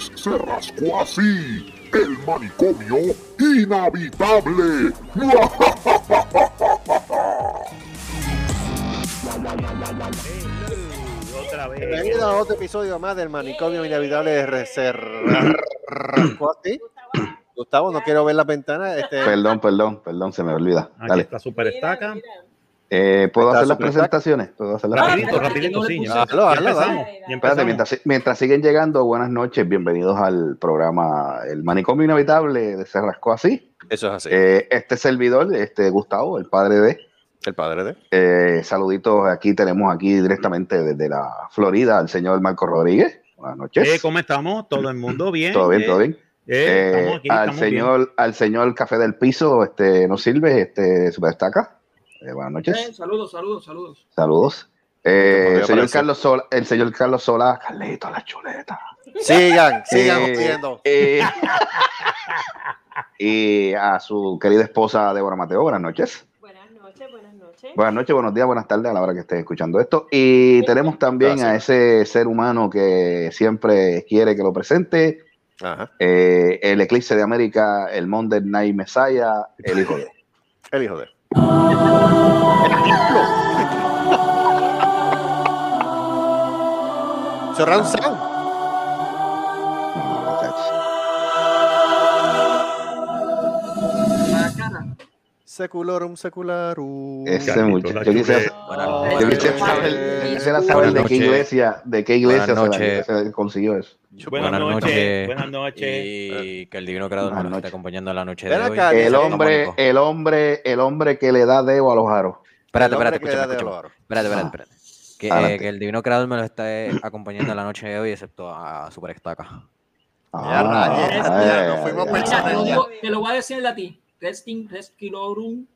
se rascó así. El manicomio inhabitable. Otra vez. Bienvenido a otro episodio más del manicomio inevitable de reserva. Gustavo, no quiero ver las ventanas. Este, Perdón, perdón, perdón, se me olvida. Aquí Dale. está Super Estaca. Eh, ¿Puedo hacer las presentaciones? ¿Puedo hacer las Rapidito, presentaciones? rapidito, sí. Ah, hazlo, Espérate, mientras, mientras siguen llegando, buenas noches, bienvenidos al programa El Manicomio Inevitable de Se Rascó Así. Eso es así. Eh, este servidor, este Gustavo, el padre de. el padre de. Eh, saluditos, aquí tenemos aquí directamente desde la Florida al señor Marco Rodríguez. Buenas noches. Eh, ¿Cómo estamos? ¿Todo el mundo bien? todo bien, Eh, todo bien. eh, Eh, estamos aquí, al estamos bien. señor, al señor Café del Piso, este, nos sirve, este, super destaca. Eh, buenas noches. Eh, saludos, saludos, saludos. Saludos. Eh, el, señor aparecer. Carlos Sola, el señor Carlos Sola, Carlito, la chuleta. Sigan, sigan Eh, pidiendo. eh, y a su querida esposa Débora Mateo, buenas noches. Buenas noches, buenas noches. Buenas noches, buenos días, buenas tardes a la hora que estés escuchando esto. Y tenemos también a ese ser humano que siempre quiere que lo presente, Ajá. eh, el Eclipse de América, el Monday Night Messiah, el hijo de. El hijo de. Surround sound. Secularum, secularum. Ese muchacho. Yo quisiera, yo quisiera saber, quisiera de qué noches. iglesia, de qué iglesia se, consiguió eso. Buenas, Buenas noches. noches. Buenas noches. Y que el divino creador Buenas nos esté noches. acompañando en la noche Ven de hoy. acá, El hombre, el hombre, el hombre que le da debo a los aros. Espérate, El espérate, escúchame, de escúchame. Espérate, espérate, Ah. espérate. Que, eh, Adelante. que el divino creador me lo esté acompañando en la noche de hoy, excepto a Super Estaca. Ah, eh. Mira, te, lo pensando ya. digo- te lo voy a decir en latín. Resting, resquilorum,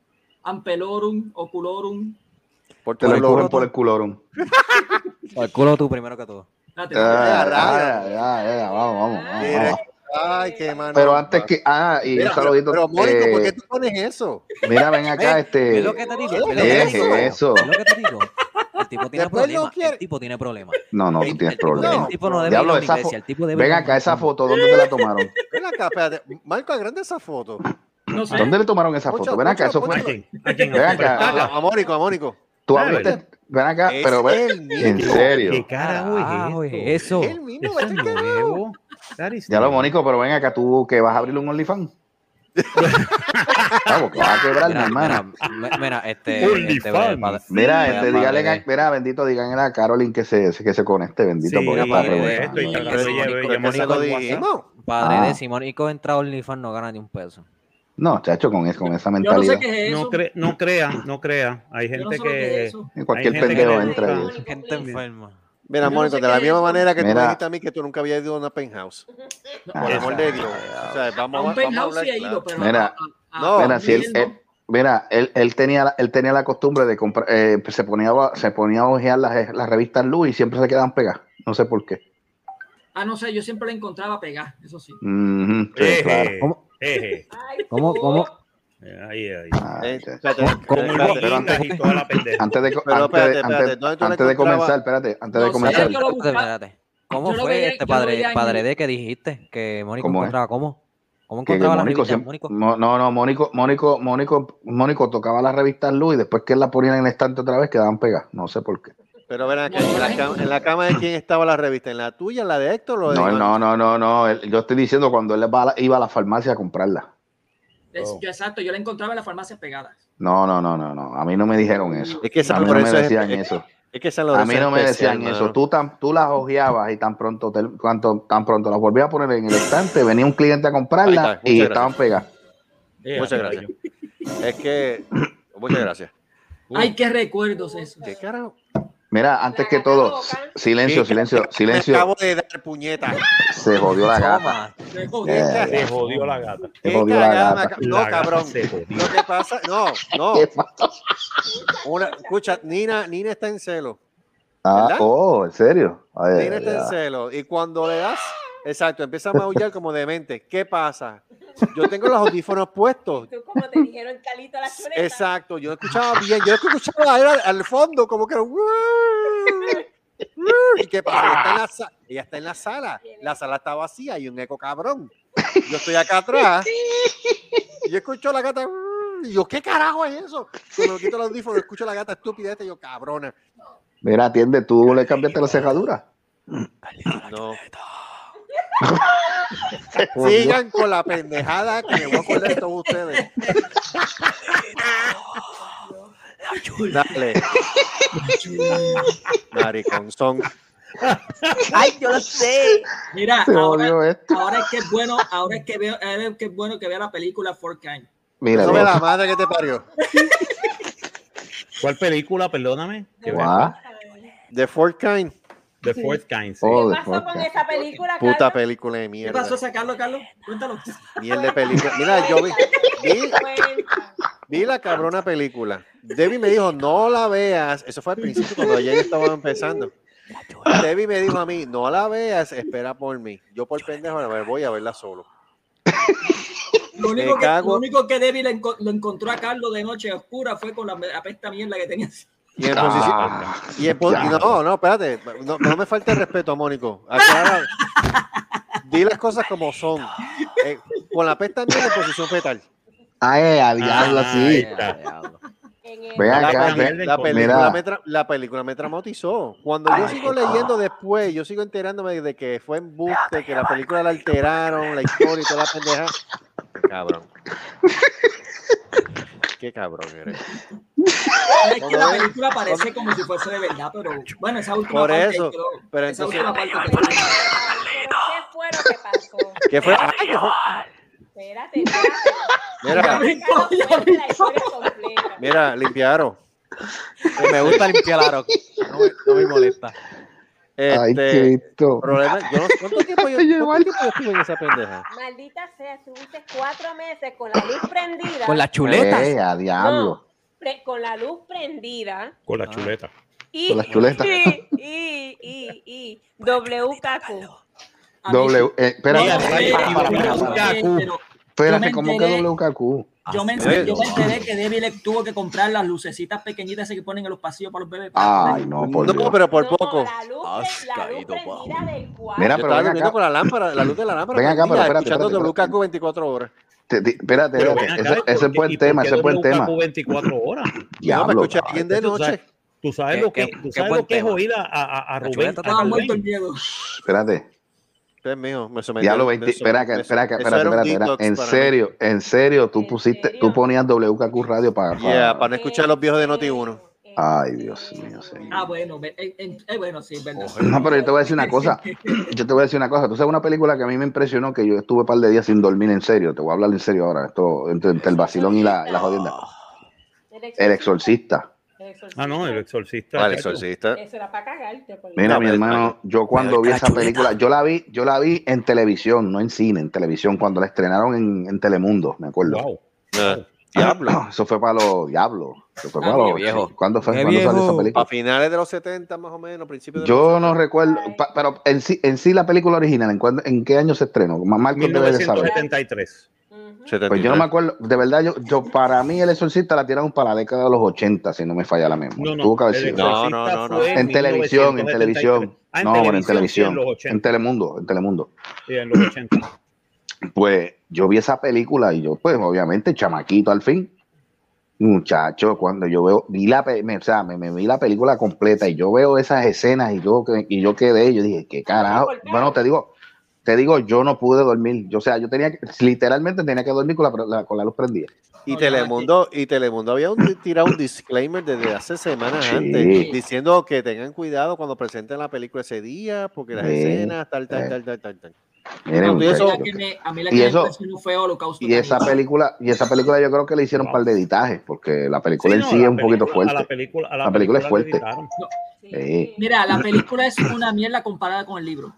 ampelorum, oculorum. Por Te lo tu empujan loro. por el culorum. Al culo tú primero que todo. Espérate, Ah, ya, ya, ya, vamos, vamos, vamos. Ay, qué mano. Pero antes que, ah, y Mira, un saludito. Pero, Mónico, ¿por qué tú pones eso? mira, ven acá, este. ¿Es lo que te digo? ¿Qué? ¿Es lo que ¿Qué te es digo? eso? ¿Es lo que te digo? El tipo tiene no problemas. quiere- El tipo tiene problemas. No, no, tú tienes el tipo- problemas. El tipo no debe Diablo, ir a iglesia. El tipo debe Ven acá, esa foto, ¿dónde te la tomaron? Ven acá, espérate. Marco, agrande esa foto. no sé. ¿Dónde le tomaron esa foto? Ven acá, eso fue. Ven ¿A Super acá. A, Mónico, a Mónico. Tú Ah, abriste, ven acá, Es pero ve, el mismo. en serio. ¿Qué carajo Carajo, es es esto? eso? El mismo, Eso es carajo. nuevo. That is Ya lo. Mónico, pero ven acá, tú que vas a abrir un OnlyFans. Vamos, que vas a quebrar, mi Mira, hermano. mira, mira, este. Este, padre- Mira, este, dígale, de- mira, bendito, díganle a Carolyn que se, que se conecte, bendito, Sí, porque está padre, preguntando. estoy Pero cagando. sí, Ella- Mónico, ella- ¿Por qué Mónico se lo en WhatsApp. dijimos? Padre Ah. de si Mónico entra a OnlyFans no gana ni un peso. No, chacho, con, es- con esa Yo no mentalidad. sé qué es eso. No, cre- no crea, no crea. Hay no gente sé que que. es. Cualquier Hay gente pendejo que entra. Gente enferma. Mira, Mónico, de la misma manera que tú Mira. me dijiste a mí que tú nunca habías ido a una penthouse. Por Ah, amor de Dios. O sea, A vamos, un a penthouse hablar sí claro. ido, pero. Mira, a- a- no, Mira, si él, él- mira, él, él tenía, la- él tenía la costumbre de comprar, eh, se ponía, a- se ponía a ojear las, las revistas Luz y siempre se quedaban pegadas. No sé por qué. Ah, no sé, yo siempre la encontraba pegada, eso sí. Sí, Eje, claro. ¿Cómo? eje. ¿Cómo, cómo? Ahí, ahí. Ah, Eh, Como pero antes- hormiguitas y toda la pendeja. Antes de, comenzar, espérate, antes de No comenzar. yo Espérate. ¿Cómo Yo fue veía- este padre, padre de que dijiste que Mónico encontraba cómo? ¿Cómo Que- que encontraba la Mónico revista? siempre- Mónico? no, no, no, Mónico, Mónico, Mónico, Mónico tocaba las revistas Luz y después que él la ponía en el estante otra vez quedaban pegadas. No sé por qué. Pero ven acá, en la, cama, en la cama de quién estaba la revista, ¿en la tuya, en la de Héctor o de No, no, no, no, no. Yo estoy diciendo cuando él iba a la farmacia a comprarla. Oh. yo, exacto, yo la encontraba en las farmacias pegadas. No, no, no, no, no. A mí no me dijeron eso. Es que A San mí no me decían es- eso. Es que San A mí no me especial, decían eso. Tú, tan, tú las ojeabas y tan pronto, te, cuanto, tan pronto las volvías a poner en el estante, venía un cliente a comprarla está, y estaban pegadas. Muchas gracias. Es que. Muchas gracias. Ay, qué recuerdos esos. ¿Qué carajo? Mira, antes que todo, silencio, silencio, Me silencio. acabo de dar puñeta. Se jodió la gata. Me. Eh, Se jodió la gata. Se ¿Qué jodió la cagada me No, gata cabrón. Lo que pasa, no, no. Una, escucha, Nina, Nina está en celo. Ah, oh, ¿en serio? Ay, Nina está en celo. Y cuando le das, exacto, empieza a maullar como demente. ¿Qué pasa? Yo tengo los audífonos puestos. Tú como te dijeron Calito la chuleta. Exacto, yo escuchaba bien, yo escuchaba al, al fondo como que ¿Y qué pasa? Ella está, en la sa- ella está en la sala. La sala está vacía y un eco cabrón. Yo estoy acá atrás. Y yo escucho a la gata. Y yo, ¿qué carajo es eso? Cuando quito el audífono, escucho a la gata estúpida esta y yo, cabrona. Mira, atiende, tú le cambiaste la cerradura. No. Sigan con la pendejada que me voy a acordar de todos ustedes. Dale. Maricón son. Ay, yo lo sé. Mira, ahora, es que es bueno, ahora es que veo, ahora es que es bueno que vea la película Fort Kind. Mira, No me Dios. la madre que te parió. ¿Cuál película? Perdóname. ¿Qué Guau. The Fourth Kind. The Fourth Kind. sí. Oh, ¿Qué de pasó con esa película, Puta Carlos? película de ¿Qué mierda. pasó esa Carlos, Carlos? Cuéntalo. Mierda de película. Mira, yo vi, vi, la cabrona película. Debbie me dijo, no la veas. Eso fue al principio cuando ayer estaba empezando. Debbie me dijo a mí, no la veas, espera por mí. Yo por pendejo me voy a verla solo. Lo único, que, lo único que Debbie le enco- lo encontró a Carlos de noche oscura fue con la apesta mierda que tenía. Y en posición, Ah, y en po- y ya. no, no, espérate, no, no me falte el respeto, Mónico. Aclara, di las cosas como son. Eh, con la pesta en posición fetal. Ay, a diablo, Ah, sí. está. En Ven La, acá, peli- la película me tra- la película me traumatizó. Cuando yo Ay, sigo qué leyendo después, yo sigo enterándome de que fue embuste, que la película la alteraron, la historia y toda la pendeja. Cabrón. Qué cabrón eres. Es que la película parece como si fuese de verdad, pero bueno, esa última Por parte eso, quedó- pero esa entonces- última parte quedó- Pero, ¿Qué fue lo que pasó? ¿Qué fue? Ay, ¿qué fue? Espérate, espérate. Mira, Carlos, cuenta la historia completa. mira, limpiaron. Me gusta limpiar aro. No no me molesta. Ay, Este, Cristo. problema, yo no cuánto tiempo yo, Ay, cuánto igual. tiempo yo estuve en esa pendeja. Maldita sea, estuviste cuatro meses con la luz prendida. Con las chuletas. Eh, a diablo. No, pre- con la luz prendida. Con la chuleta. Y, Con las chuletas. Y, y, y, y WKQ. a mí W, eh, espérate, para, para, para. Pero- me ¿cómo que enteré- WKQ? Yo me, Pero- yo me enteré que Debbie le tuvo que comprar las lucecitas pequeñitas esas que ponen en los pasillos para los bebés. Ay, no, por No, Dios. pero por No, poco. La luz, Has la luz caído del cuarto. Mira, pero estaba ven acá. con la lámpara, la luz de la lámpara. Ven acá, pero espérate, escuchando espérate, WKQ 24 horas. Te- te- espérate, Pero espérate. acá, Ese, ¿y ese por es buen qué- y tema, ese es buen tema. WKQ 24 horas. No, me escuché alguien de noche. tú sabes ¿Qué- lo que, tú sabes lo que es oír a, a, a Rubén. chuleta a Estaba Rubén. muerto el miedo. Espérate. Ustedes míos, me me 20, som- espera, espera, que, eso espérate, era un espérate, espérate. detox En para mí. serio, en serio, tú ¿En pusiste, serio? tú ponías WKQ radio para. Yeah, para no escuchar a los viejos de Noti 1. Ay, Dios mío, señor. Ah, bueno, eh, eh, bueno, sí, es verdad. No, pero yo te voy a decir una cosa. Yo te voy a decir una cosa. Tú sabes una película que a mí me impresionó, que yo estuve un par de días sin dormir en serio. Te voy a hablar en serio ahora. Esto, entre, entre el vacilón y la, la jodienda. El exorcista. Ah, no, el exorcista. Vale, chacho. exorcista. Eso era para cagarte. Mira, No, mi hermano, yo cuando vi esa película, yo la vi, yo la vi en televisión, no en cine, en televisión, cuando la estrenaron en, en Telemundo, me acuerdo. Wow. Ah, Diablo. Eso fue para los diablos. Eso fue Ah, para los viejo. ¿Cuándo fue? ¿Cuándo salió esa viejo. película? A finales de los 70, más o menos, principios de Yo los no recuerdo, pa- pero en sí, en sí la película original, ¿en, cuándo- en qué año se estrenó? Ma- Marco debe de saber. 1973. Ujú. 70. Pues yo no me acuerdo, de verdad, yo, yo para mí el exorcista la tiraron para la década de los 80, si no me falla la memoria. No, no, Tuvo que haber el sido. No, no, no, no. fue En televisión, en 1973. televisión. Ah, no, bueno, en sí, televisión. en los En 80. Telemundo, en Telemundo. Sí, en los 80. Pues yo vi esa película y yo, pues obviamente, chamaquito al fin. Muchacho, cuando yo veo, vi la, pe- me, o sea, me, me vi la película completa y yo veo esas escenas y yo, que- y yo quedé, yo dije, ¿qué carajo? Bueno, te digo, te digo, yo no pude dormir. Yo, o sea, yo tenía que, literalmente tenía que dormir con la, la- con la luz prendida. Y Telemundo, y Telemundo había un, tirado un disclaimer desde hace semanas Sí. antes, diciendo que tengan cuidado cuando presenten la película ese día, porque las Sí. escenas, tal, tal, Sí. tal, tal, tal, tal. Miren, No, y eso- A muchachos, mí la que me, a mí la Y que me eso- impresionó fue Holocausto. Y esa película, y esa película yo creo que le hicieron un par de editajes, porque la película Sí, en no, sí es un poquito La fuerte. película, la La película es fuerte. Sí. Mira, la película es una mierda comparada con el libro.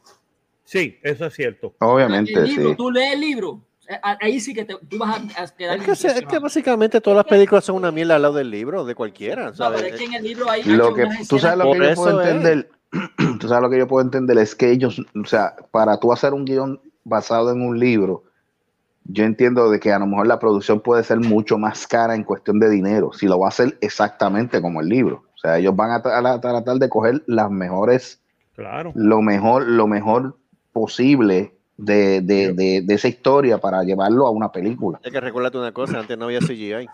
Sí, eso es cierto. Obviamente, el libro, sí. tú lees el libro, eh, ahí sí que te, tú vas a, a quedar Es que, se- es que impresionado. básicamente todas las películas son una mierda al lado del libro, de cualquiera. No, ¿sabes? pero es que en el libro hay Lo que tú sabes lo que yo puedo es. entender, tú sabes lo que yo puedo entender es que ellos, o sea, para tú hacer un guion basado en un libro, yo entiendo de que a lo mejor la producción puede ser mucho más cara en cuestión de dinero, si lo va a hacer exactamente como el libro. O sea, ellos van a, tra- a tratar de coger las mejores, Claro. lo mejor, lo mejor posible de, de, de, de esa historia para llevarlo a una película. Hay que recordarte una cosa, antes no había CGI.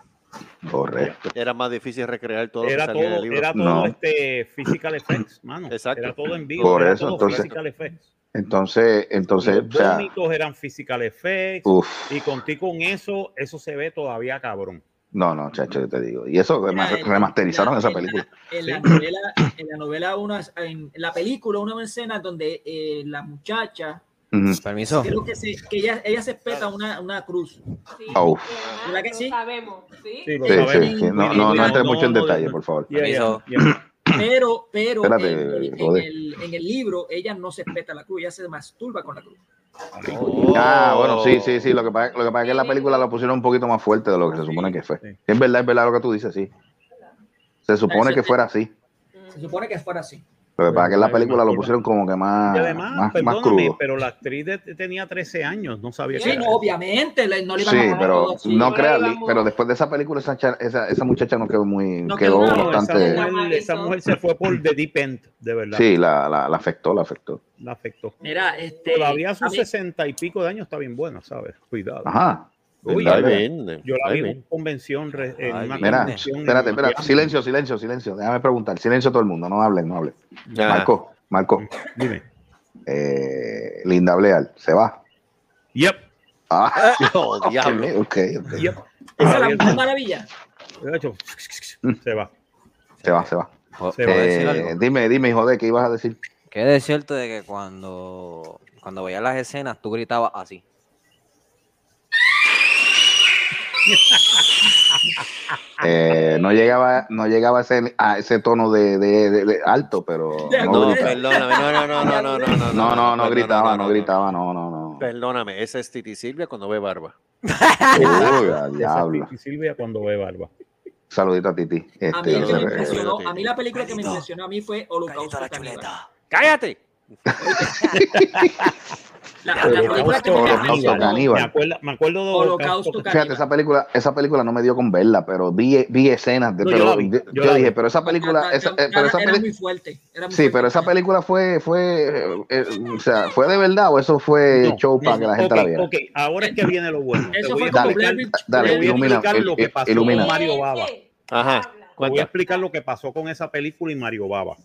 Correcto. Era más difícil recrear todo lo que Era todo, libro. era todo No. este physical effects, mano. Exacto. Era todo en vivo. Por era eso, todo entonces- physical effects. Entonces, entonces, Los o sea, eran physical effects. uff, Y contigo con eso, eso se ve todavía cabrón. No, no, chacho, yo te digo. Y eso Mira, en- remasterizaron en esa la- película. En la Sí. novela, en la novela unas, en la película, una escena donde eh, la muchacha. Permiso. creo que, se, que ella, ella se espeta una, una cruz. Sí, Oh. ¿Verdad que lo sí? sabemos, ¿sí? Sí, lo Sí, sabemos. sí. No, no, no entres mucho en detalle, por favor. Yeah, yeah, yeah. Pero, pero Espérate, en, en el, en el libro ella no se espeta la cruz, ella se masturba con la cruz. Oh. Ah, bueno, sí, sí, sí. Lo que pasa, lo que pasa es que en la película lo pusieron un poquito más fuerte de lo que se supone que fue. Sí. Es verdad, es verdad lo que tú dices, sí. Se supone que fuera así. Se supone que fuera así. Lo que pasa es que en la película más lo pusieron como que más, Y además, más, más perdóname, crudo. pero la actriz de- tenía 13 años, no sabía Sí, que no, obviamente, le- no le iban Sí, a pero todo así. no creas, pero después de esa película esa, esa, esa muchacha no quedó muy, No quedó esa bastante, mujer, esa mujer se fue por The Deep End, de verdad. sí, la, la, la afectó, la afectó. La afectó. Mira, este. Todavía a sus sesenta y pico de años está bien buena, ¿sabes? Cuidado. Ajá. Uy, Yo la vi en convención, re- en Ay, una Mira, convención en espérate, espérate, silencio, silencio, silencio. Déjame preguntar, silencio todo el mundo, no hablen, no hablen. Ya. Marco, Marco, Dime. eh, Linda Bleal, ¿se va? Yep, Ah, Oh, diablo. ok, ok. yep. Esa es la Mujer maravilla. de hecho, Se va. Se va, se va. Se ¿puedo va a decir Eh, algo? dime, dime, hijo de, ¿qué ibas a decir? Que es cierto de que cuando, cuando veías las escenas, tú gritabas así. Eh, no llegaba, no llegaba a ese, a ese tono de, de- de- de alto, pero no No, gritaba. perdóname, no, no, no, no, no, no, no, No, no, no gritaba, no no. gritaba, no, no, no. Perdóname, esa es Titi Silvia cuando ve barba. Uy, diablo. Titi Silvia cuando ve barba. Saludito a Titi. A mí, Este, que me impresionó, a mí la película que me impresionó a mí fue Holocausto. ¡Cállate! La, la Holocausto película que me Holocausto impresionó, Caníbal. Me acuerdo, me acuerdo de Holocausto. Fíjate, esa película, esa película no me dio con verla, pero vi, vi escenas de, No, yo pero la vi, yo, yo yo dije, vi. pero esa película, esa, eh, pero esa era peli- muy fuerte. Era muy sí, fuerte. pero esa película fue, fue, eh, eh, o sea, fue de verdad o eso fue No, show para que la gente Ok, la viera. ok, ahora es que viene lo bueno. Eso voy fue a como Dale, a ilumina, lo que pasó ilumina. con Mario Baba. Ajá. Voy a explicar lo que pasó con esa película y Mario Baba.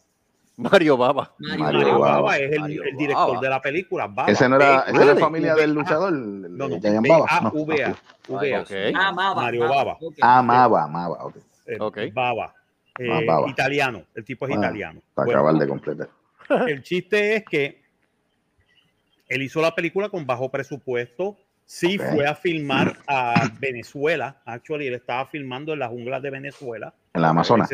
Mario Baba. Mario Mario Baba. Baba es el, Mario el director Baba. de la película. Baba. Ese no era, ese era vale. la familia del A- luchador, No, no, Giant Baba. No, B-A-V-A. V-A. Ok. Ah, Maba. Mario Maba, Baba. ok. Amaba, amaba, ok. Eh, Ok. Baba. Eh, Ah, Baba. Italiano. El tipo es Ah, italiano. Para Bueno, acabar de completar. el chiste es que él hizo la película con bajo presupuesto. Sí fue a filmar a Venezuela. Actually, él estaba filmando en las junglas de Venezuela. En la Amazonas.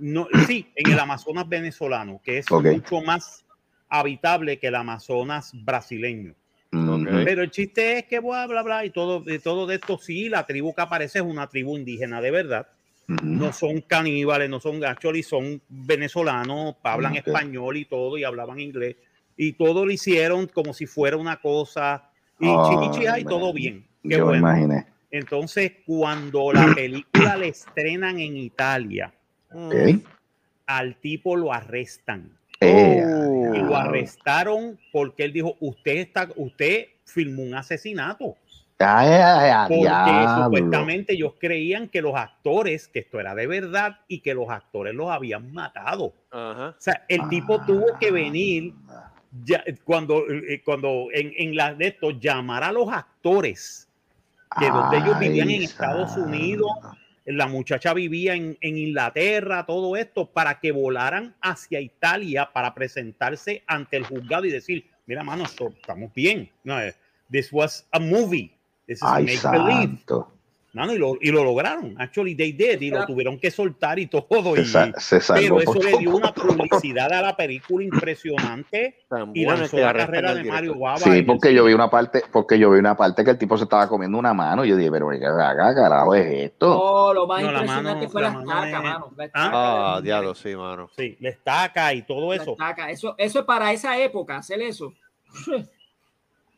No, sí, en el Amazonas venezolano, que es mucho más habitable que el Amazonas brasileño. Mm, Ok. Pero el chiste es que bla, bla, bla, y todo, de todo de esto, sí, la tribu que aparece es una tribu indígena de verdad. ujú. No son caníbales, no son actually, son venezolanos, hablan español y todo, y hablaban inglés. Y todo lo hicieron como si fuera una cosa, y Ay, chimichija y todo bien. Qué Yo bueno. imaginé. Entonces, cuando la película la estrenan en Italia, Al tipo lo arrestan. Eh, Oh. Y lo arrestaron porque él dijo, usted está, usted filmó un asesinato. Ay, ay, ay, Porque diablo. supuestamente ellos creían que los actores, que esto era de verdad y que los actores los habían matado. O sea, el tipo Ah. tuvo que venir ya, cuando, eh, cuando en, en la de esto, llamar a los actores que donde ellos vivían en Estados. Unidos, la muchacha vivía en, en Inglaterra, todo esto, para que volaran hacia Italia para presentarse ante el juzgado y decir, mira, mano, estamos bien. No, this was a movie. This is Ay, make believe. Mano, y, lo, y lo lograron. Actually, they did. Y lo tuvieron que soltar y todo. Y, sa- se salvó pero eso le dio una publicidad a la película impresionante Tan y lanzó la carrera de Mario. Baba. Sí, porque yo vi una parte, porque yo vi una parte que el tipo se estaba comiendo una mano y yo dije, pero ¿qué carajo es esto? No, lo más No, la impresionante mano- fue la estaca, es- mano. La Ah, estaca Ah, diablo, sí, mano. Sí, la estaca y todo La eso. estaca. Eso, eso es para esa época, hacer eso.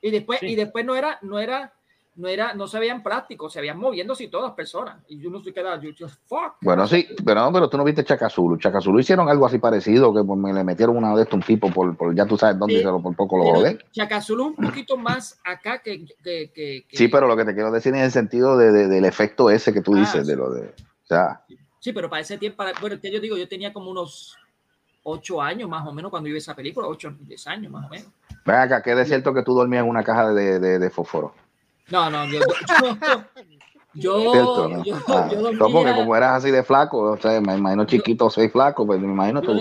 Y después, Sí. y después no era, no era, no era, no se veían plásticos, se veían moviéndose y todas personas. Y yo no estoy quedado, yo, yo, fuck. Bueno, sí, pero no, pero tú no viste Chacazulu. Chacazulu hicieron algo así parecido, que pues, me le metieron una de estos un tipo por, por ya tú sabes dónde, Sí. lo por poco lo Pero joden. Chacazulu un poquito más acá que, que, que- que- Sí, pero lo que te quiero decir en el sentido de, de- del efecto ese que tú Ah, dices, de lo de. O sea, Sí, pero para ese tiempo, para- bueno, que yo digo, yo tenía como unos ocho años más o menos cuando vi esa película, ocho, diez años más o menos. ven acá, que es cierto que tú dormías en una caja de, de, de fósforo. No, no, yo, yo, yo, ¿Cierto? no? yo, Ah, yo no, porque dormía, como eras así de flaco, o sea, me imagino chiquito, soy flaco, pues me imagino tú.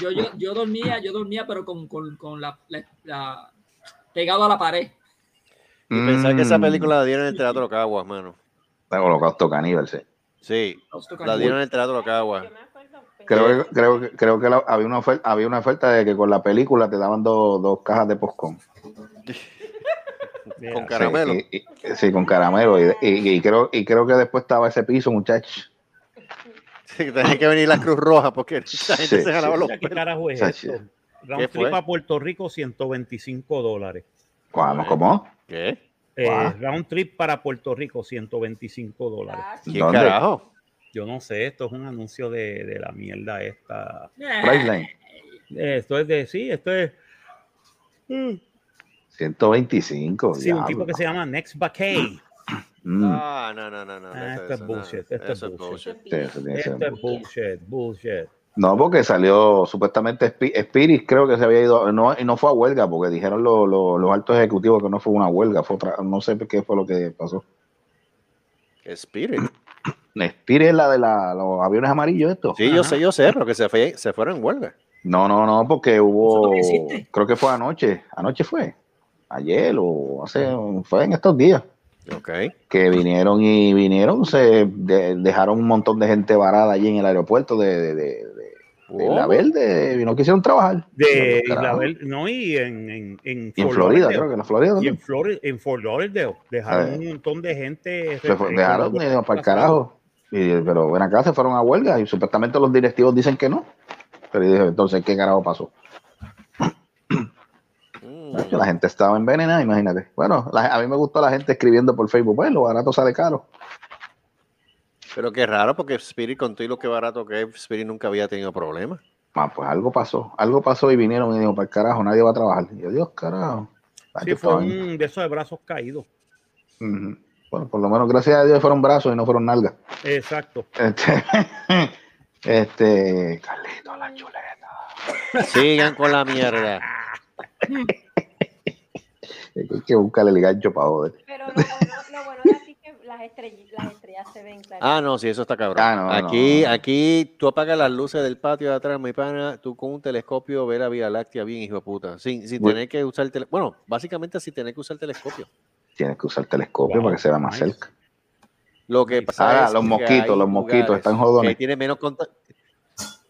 yo, yo, yo, dormía, yo dormía, pero con, con, con la, la- la- pegado a la pared. Y pensar que esa Mm, película la dieron en el Teatro Caguas, mano. Holocausto caníbal, sí. Sí, la dieron en el Teatro Caguas. Creo que, creo creo que la- había, una oferta, había una oferta de que con la película te daban dos, dos cajas de postcón. Mira, Con caramelo. Sí, y- y- sí, con caramelo. Y, y- y creo, y creo que después estaba ese piso, muchachos. Sí, tenía que venir la Cruz Roja porque la gente Sí, se jalaba sí. los ¿Qué carajo es Sachi. esto? ¿Qué Round trip a Puerto Rico, 125 dólares. ¿Cómo? ¿Cómo? ¿Qué? Eh, Wow. round trip para Puerto Rico, 125 dólares. Ah, ¿Quién ¿Dónde? carajo? Yo no sé, esto es un anuncio de, de la mierda esta. Priceline. Eh, Esto es de, sí, esto es... mm, 125. Sí, un diablo. tipo que se llama Next Vacay. Mm, Ah, no, no, no, no. Ah, esto es bullshit, no, esto es bullshit. Esto es bullshit, bullshit. No, porque salió supuestamente Spi- Spirit, creo que se había ido, no, y no fue a huelga, porque dijeron lo- lo- los altos ejecutivos que no fue una huelga, fue otra, no sé qué fue lo que pasó. Spirit. Spirit es la de la, los aviones amarillos, esto. Sí, yo Ajá. sé, yo sé, pero que se, fue, se fueron en huelga. No, no, no, porque hubo, creo que fue anoche, anoche fue, ayer o hace, fue en estos días, Ok. que vinieron y vinieron, se de- dejaron un montón de gente varada allí en el aeropuerto de, de, de, Oh. Verde y no quisieron trabajar. De carajos. Isla Verde, no, y en, en, en, Y en Florida, creo que en la Florida Y en, Flor en Fort Lauderdale dejaron un montón de gente. Se fue- dejaron eh, para el carajo. Y, pero ven acá, se fueron a huelga y supuestamente los directivos dicen que no. Pero dije, entonces, ¿qué carajo pasó? La gente estaba envenenada, imagínate. Bueno, la- a mí me gustó la gente escribiendo por Facebook, pues lo barato sale caro. Pero qué raro, porque Spirit, con todo y lo que barato que es, Spirit nunca había tenido problemas. Ah, pues algo pasó, algo pasó y vinieron y dijeron, para el carajo, nadie va a trabajar. Y yo, Dios, carajo. Sí, fue un de esos de brazos caídos. Bueno, por lo menos gracias a Dios fueron brazos y no fueron nalgas. Exacto. Este, este, Carlito, la chuleta. Sigan con la mierda. Hay que buscarle el gancho para joder. Pero lo bueno, lo bueno de aquí es que las estrellas, las estrellas se ven claras. Ah, no, sí, eso está cabrón. Ah, no, aquí, no. aquí tú apagas las luces del patio de atrás, mi pana, tú con un telescopio ves la Vía Láctea bien, hijo de puta. Sin, sin Bueno. tener que usar el tele- Bueno, básicamente sin tener que usar el telescopio. Tienes que usar telescopio Wow, para que se vea más nice. cerca. Lo que pasa Ahora, es los que mosquitos, los mosquitos están jodones. Que tiene menos contacto.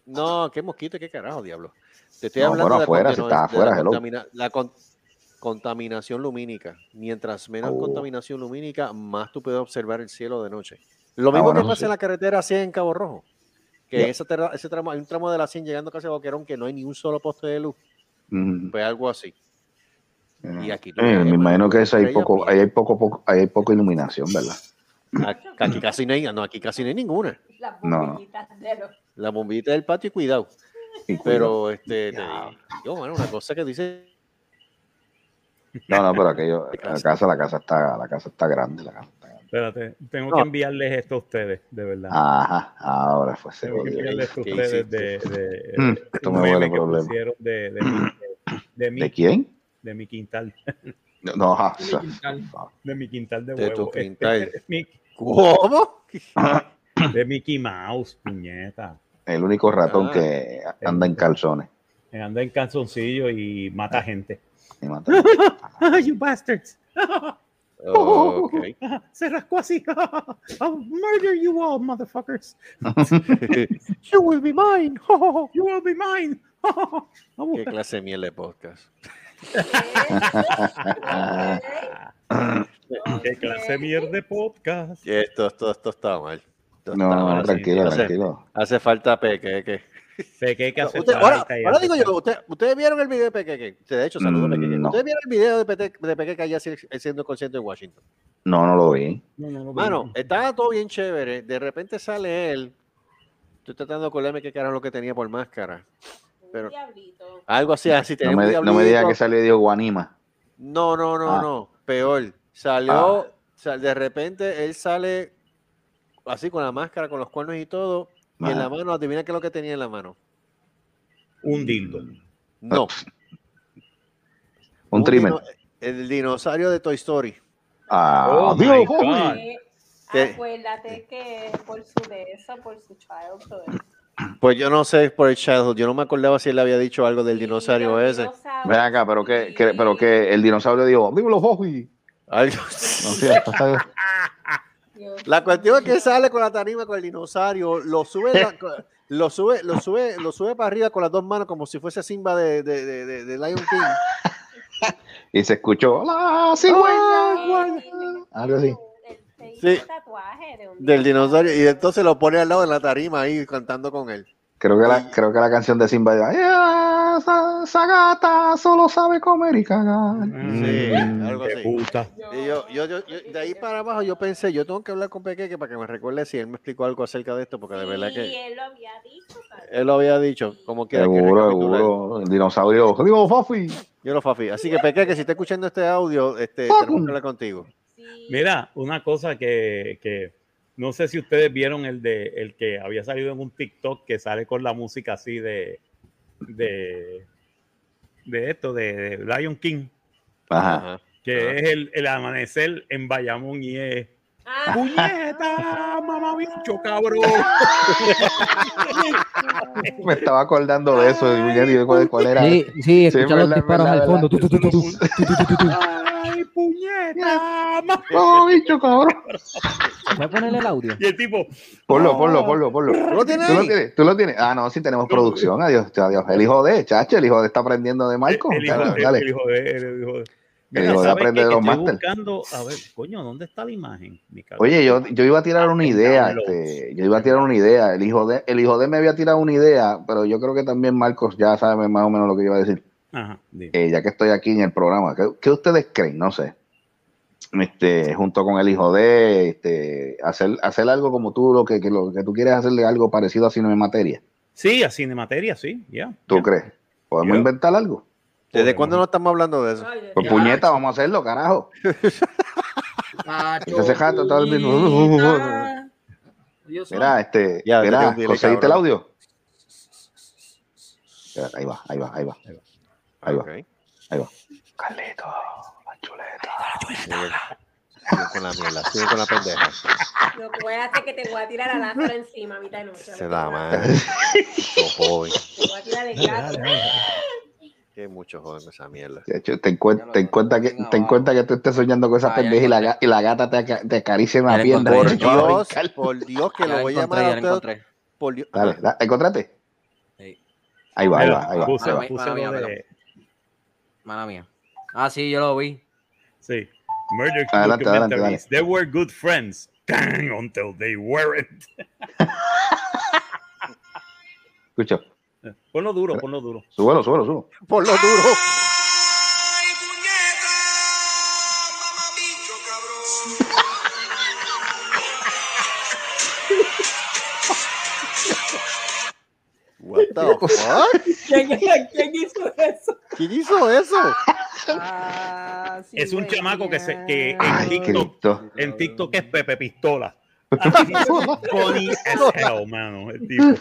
No, ¿qué mosquito? ¿Qué carajo, diablo? Te estoy No, hablando bueno, de, la afuera, si estás de la afuera, hello. contamina- la con- contaminación lumínica. Mientras menos Oh. contaminación lumínica, más tú puedes observar el cielo de noche. Lo mismo que pasa sí. en la carretera 100 en Cabo Rojo. Que ese, tramo, hay un tramo de la 100 llegando casi a Boquerón que no hay ni un solo poste de luz. Mm. Pues algo así. Y aquí Eh, me mano, imagino que eso hay poco, ahí hay poco, poco, ahí hay poca iluminación, ¿verdad? Aquí, aquí casi no hay, no, aquí casi no hay ninguna. Las No. bombillitas de los. La bombita del patio y cuidado. Y cuidado. Pero este, te digo, bueno, una cosa que dice No, no, pero aquello, la casa, la casa está, la casa está grande, la casa está grande. Espérate, tengo No. que enviarles esto a ustedes, de verdad. Ajá, ahora fue tengo que enviarles esto a ¿Qué ustedes de, hiciste? de, Mm, de esto me huele problema. de, de, mi, de, mi, ¿De quién? de mi quintal, No, no, Sí, o sea, quintal. de mi quintal de, De tu huevo. quintal. Mi- ¿Cómo? de Mickey Mouse, puñeta. el único ratón Ah. que anda en calzones. Anda en calzoncillo y mata gente. Y mata. you bastards. Ok. Se rascó así. I'll murder you all, motherfuckers. ¿Qué You will be mine. You will be mine. clase de miel de podcast? Qué clase de mierda de podcast. Esto, esto, esto está mal. Esto No, está no, mal, tranquilo, hace, tranquilo. Hace falta peque. Pequeque hace Usted- ahora, digo yo, usted- ustedes vieron el video de Pequeque. De hecho, saludos Mm, Pequeque. no. Ustedes vieron el video de, de Pequeque allá si- siendo consciente en Washington. No, no lo vi. No, no, no, Mano, no. estaba todo bien chévere. De repente sale él. Estoy tratando de acordarme qué era lo que tenía por máscara. Pero-. Algo así, así. No me, no me diga que salió Diego Guanima. No, no, no, Ah. no. Peor. Salió, sal- de repente él sale así con la máscara, con los cuernos y todo. Y en la mano, adivina qué es lo que tenía en la mano. Un dildo. No. Un trimmer. dino- el dinosaurio de Toy Story. Ah, Oh, Dios. Acuérdate que por su de eso, por su childhood. Pues yo no sé por el childhood. Yo no me acordaba si él había dicho algo del Sí, dinosaurio ese. Ven acá, pero que, que- pero sí. que el dinosaurio dijo, dímelo, Bobby. Algo- No Dios La cuestión es que sale con la tarima con el dinosaurio, lo sube, la- lo sube, lo sube, lo sube para arriba con las dos manos como si fuese Simba de, de, de, de- de Lion King. y se escuchó, la cigüeña. Algo así. Sí. hizo un tatuaje de un Del dinosaurio y entonces lo pone al lado de la tarima ahí cantando con él. Creo que, la, creo que la canción de Simba era, "Eh, esa, esa gata solo sabe comer y cagar. Sí, Mm. algo así. puta. Y yo, yo, yo, yo- de ahí para abajo yo pensé, yo tengo que hablar con Pequeque para que me recuerde si él me explicó algo acerca de esto, porque de verdad Sí, que él lo había dicho. ¿sabes? él lo había dicho, como quiera que Seguro, recapitular. seguro. El dinosaurio, dímelo, Fafi. Yo lo fafi. Así que Pequeque, si está escuchando este audio, este, tenemos que hablar contigo. Sí. Mira, una cosa que, que no sé si ustedes vieron el de el que había salido en un TikTok que sale con la música así de de, de esto, de, de Lion King, Ajá. Que Ajá. es el, el amanecer en Bayamón y es Ah. ¡Puñeta, mamá bicho, cabrón! Me estaba acordando de eso, Ay, cuál, cuál era. Sí, sí escuchar los disparos al fondo. Tú, tú, tú, ¡Ay, puñeta! ¡Mamá bicho, cabrón! Voy a ponerle el audio. Y el tipo. Ponlo, ah, ponlo, ponlo, ponlo. ¿Tú lo tienes? ¿Tú lo tienes? ¿Tú lo tienes? Ah, no, sí tenemos producción. Adiós, adiós. El hijo de, chacho, el hijo de está aprendiendo de Marco. El hijo de, el hijo de. ¿Sabes aprende qué? de los máster. buscando, a ver, coño, ¿dónde está la imagen? Oye, yo, yo iba a tirar una idea, este, yo iba a tirar una idea. El hijo de, el hijo de me había tirado una idea, pero yo creo que también Marcos ya sabe más o menos lo que iba a decir. Ajá. Eh, ya que estoy aquí en el programa, ¿qué, qué ustedes creen? No sé. Este, junto con el hijo de, este, hacer, hacer algo como tú, lo que, que lo que tú quieres hacerle algo parecido a Cine en Materia. Sí, a Cinemateria, sí, ya. ¿Tú crees? ¿Podemos Yo- inventar algo? ¿Desde cuándo no estamos hablando de eso? ay, Pues puñeta, vamos a hacerlo, carajo. Ese jato todo el mismo. Mira, este, Ya, mira, ¿conseguiste el audio? Ahí va, ahí va, ahí va. Ahí va, ahí va. Carlito, la chuleta. Siguen con la mierda, siguen con la pendeja. Lo que voy a hacer es que te voy a tirar al afro encima a mitad de noche. Se da joven. Te voy a tirar el gato. Qué mucho joven esa mierda. De hecho, ten, cuen- ten cuenta que, ten cuenta que tú estés soñando con esa Ah, pendeja y la, y gata te, te acaricia en Ya la la pierna. Por te Dios, por Dios, que lo voy a llamar ya a la usted. encontré. Por Dios. Dale, da- ¿encontraste? Sí. Ahí va, ahí va, ahí va. puse, ahí va. Mala puse mía, mala de- Mala mía. Ah, sí, yo lo vi. Sí. Murder Adelante. They were good friends. Dang, until they weren't. Escucha, Ponlo duro, ponlo duro. súbelo, súbelo, súbelo. Por lo duro. What the fuck? ¿Quién, quién hizo eso? ¿Quién hizo eso? Ah, sí, Es un chamaco que se- que-. Ay, TikTok. En TikTok es Pepe Pistola. Funny as hell, mano. El tipo.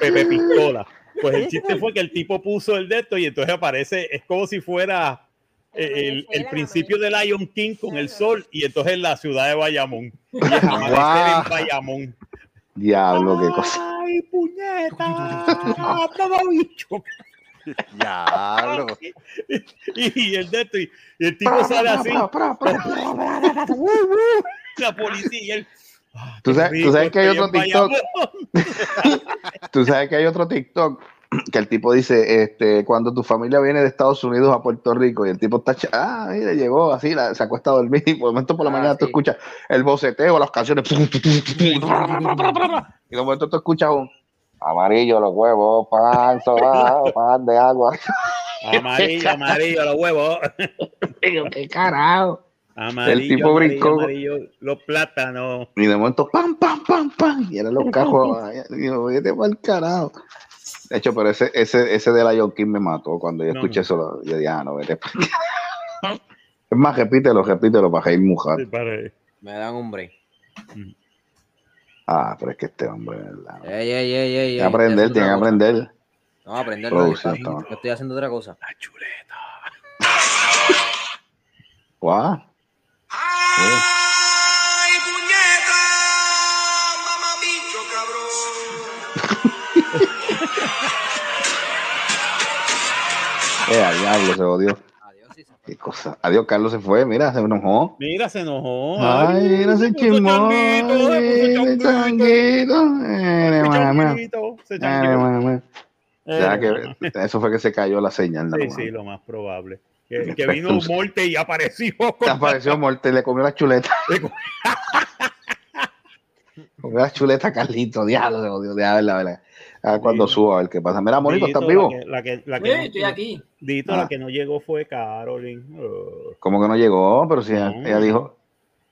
Pepe Pistola. Pues el chiste fue que el tipo puso el de esto y entonces aparece, es como si fuera eh, el, el principio de Lion King con el sol y entonces la ciudad de Bayamón. Y es Guau. en Bayamón. Diablo, qué cosa. ¡Ay, puñeta! ¡Mamá bicho! Diablo. Y, y el de esto, y, y el tipo sale así, la policía y él. "Ah, Tú sabes- tú sabes que hay otro TikTok. Bayamón". Tú sabes que hay otro TikTok que el tipo dice, este, cuando tu familia viene de Estados Unidos a Puerto Rico y el tipo está, ah, mira, llegó así, la- se acuesta a dormir y por el momento por la Ah, mañana tú escuchas el boceteo, las canciones, y de momento tú escuchas un, Amarillo los huevos, pan, pan de agua. Amarillo, amarillo, los huevos. Digo, qué carajo. Amarillo, tipo amarillo, brincó. amarillo, los plátanos. Y de momento, pam, pam, pam, pam. Y eran los cajos. Digo, vete el carajo. De hecho, pero ese, ese, ese de la Yorkin me mató cuando yo No, escuché no. eso. Yo dije, ah, no, vete. Es más, repítelo, repítelo para Jaime Mujar. Sí, Me dan un break. Ah, pero es que este hombre, ¿verdad? Ey, ey, ey, ey. Tiene que aprender, tiene que aprender. No, aprender. Producción, no, estoy- haciendo otra cosa. La chuleta. Guau. ¡Ay, puñeta! ¡Mamabicho, cabrón! Eh, a diablo, se odió. Qué cosa. Adiós, Carlos se fue, mira, se enojó. Mira, se enojó. Ay, mira, se chismó. changuito, se Ay, changuito. Eh, se mamá. changuito, se changuito. mamá. Ya que eso fue que se cayó la señal. Sí, sí, lo más probable. Que, que vino Morte y apareció. con- Apareció y le comió la chuleta. Le comió- comió la chuleta Carlito, diablo, se odió, diablo, la verdad. A ver cuando Sí. suba, a ver qué pasa. Mira, Mónico, Dito, ¿estás vivo? La que, la que, la que Sí, no- estoy aquí. Dito, Ah. la que no llegó fue Carolyn. Oh, ¿Cómo que no llegó? Pero si ella, No. ella dijo,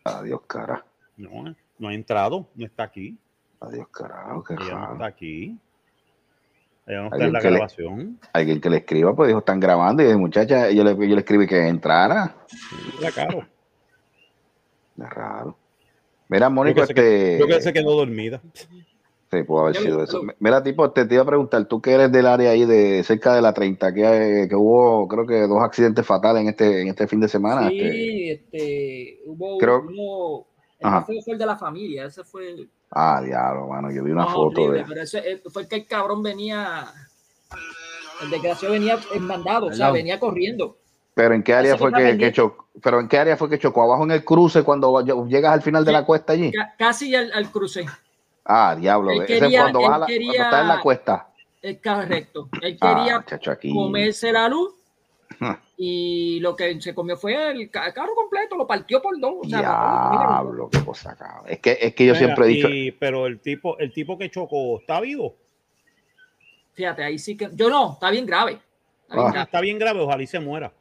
adiós, cara. no, no ha entrado, no está aquí. Adiós, carajo, qué Ella no está aquí. La que le-. Alguien que le escriba, pues dijo, están grabando. Y muchacha, yo le, yo le escribí que entrara. La caro. Es raro. Mira, Mónico, Yo este. Yo que se quedó dormida. Sí, pudo haber sido eso. Mira, tipo, te, te iba a preguntar, tú que eres del área ahí de cerca de la 30, que, que hubo, creo que dos accidentes fatales en este, en este fin de semana. este, Sí, este, hubo Creo- el feo fue el de la familia, ese fue Ah, diablo, mano, yo vi una no, foto horrible, de. pero ese eh, fue el que el cabrón venía, el desgraciado venía en mandado, o sea, venía corriendo. Pero en qué área Así fue que que, chocó, pero en qué área fue que chocó, abajo en el cruce cuando llegas al final de la cuesta allí. Ca- casi al, al cruce. Ah, diablo, Él ese es quería- cuando, él baja la- quería- cuando está en la cuesta. Es correcto. Él Ah, quería aquí. comerse la luz Ah. Y lo que se comió fue el, ca- el carro completo, lo partió por dos. O sea, mira, Diablo, qué cosa, cabrón. Es que, es que yo Mira, siempre he dicho, y- pero el tipo, el tipo que chocó, ¿está vivo? fíjate, ahí sí que. Yo no, está bien grave. Está bien Ah. grave. Está bien grave, ojalá y se muera.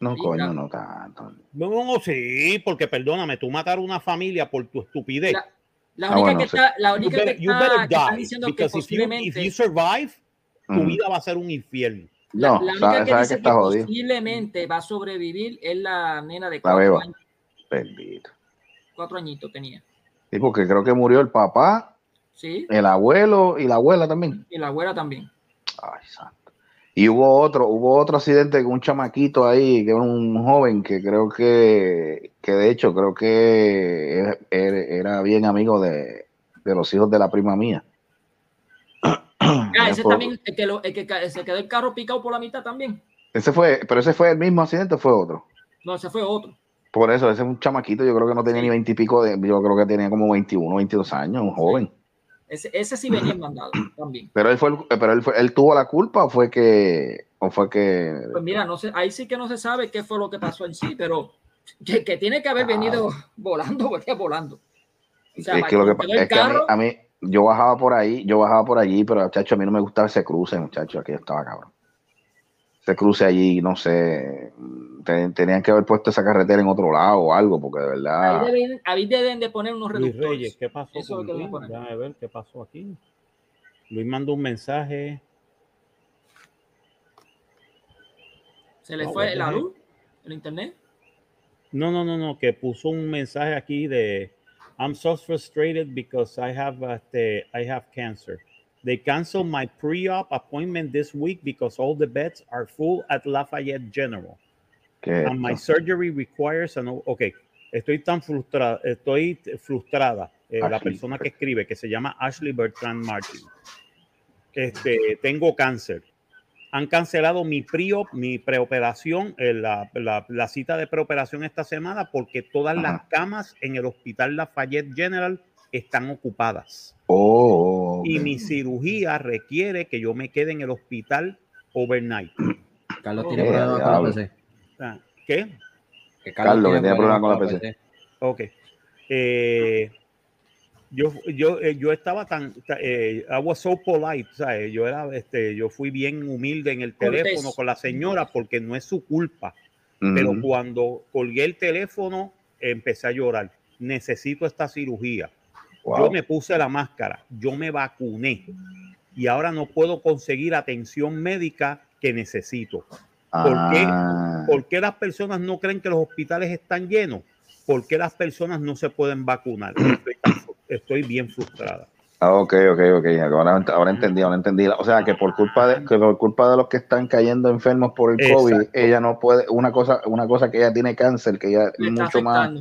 no, Sí, coño, no tanto. No, sí, porque perdóname, tú matar a una familia por tu estupidez. La, la Ah, única bueno, que sí. está, la You única better, que you está, que están die, diciendo que if you, if posiblemente. you survive, tu Mm. vida va a ser un infierno. No, la única que dice que que, está jodido. posiblemente va a sobrevivir es la nena de cuatro, años, Bendito. cuatro añitos tenía. Sí, porque creo que murió el papá, Sí, el abuelo y la abuela también. y la abuela también. Ay, santo. Y hubo otro, hubo otro accidente con un chamaquito ahí, que era un joven que creo que, que de hecho creo que era, era- era bien amigo de, de los hijos de la prima mía. Ah, ese por- también, el que, lo- el que se quedó el carro picado por la mitad también. Ese fue, pero ese fue el mismo accidente, o fue otro. No, ese fue otro. Por eso, ese es un chamaquito, yo creo que no tenía ni veintipico de, yo creo que tenía como 21, 22 años, un joven. Ese, ese sí venía en mandado también. Pero él fue, pero él fue, él tuvo la culpa o fue que, o fue que, Pues mira, no sé, ahí sí que no se sabe qué fue lo que pasó en sí, pero que, que tiene que haber venido volando, porque volando. O sea, es que lo que es que a mí, a mí- yo bajaba por ahí, yo bajaba por allí, pero muchacho, a mí no me gustaba ese cruce, muchacho, aquí estaba cabrón. Ese cruce allí, no sé, te- tenían que haber puesto esa carretera en otro lado o algo, porque de verdad. ahí, deben, ahí deben de poner unos Luis reductores. Reyes, ¿qué pasó? Eso es lo con Luis? poner. Déjame ver qué pasó aquí. Luis mandó un mensaje. Se le No, fue la heck? luz, el internet. No, no, no, no, que puso un mensaje aquí de I'm so frustrated because I have este, I have cancer. They canceled my pre-op appointment this week because all the beds are full at Lafayette General. And my surgery requires an okay. Estoy tan frustrada, estoy frustrada. eh, la persona que escribe, que se llama Ashley Bertrand Martin. Este, tengo cáncer. Han cancelado mi pre-op, mi preoperación, eh, la, la, la cita de preoperación esta semana porque todas las camas en el hospital Lafayette General están ocupadas. Oh, Y ok. mi cirugía requiere que yo me quede en el hospital overnight. Carlos Oh, tiene problemas con la. PC. Ah, ¿Qué? Que Carlos, que tiene problemas con la PC. Ok. Eh, yo, yo, eh, yo estaba tan, ta- eh, I was so polite, ¿sabes? Yo era, este, yo fui bien humilde en el Cortés. teléfono con la señora porque no es su culpa. Pero Ujú. cuando colgué el teléfono, empecé a llorar. Necesito esta cirugía. Wow. Yo me puse la máscara, yo me vacuné y ahora no puedo conseguir atención médica que necesito. ¿Por qué? Ah, ¿Por qué las personas no creen que los hospitales están llenos? ¿Por qué las personas no se pueden vacunar? Estoy, tan fru- estoy bien frustrada. ah, ok, ok, ok. Ahora, ahora entendí, ahora entendí. O sea, que por culpa de, que por culpa de los que están cayendo enfermos por el COVID, ella no puede, una cosa, una cosa que ella tiene cáncer, que ella es mucho más,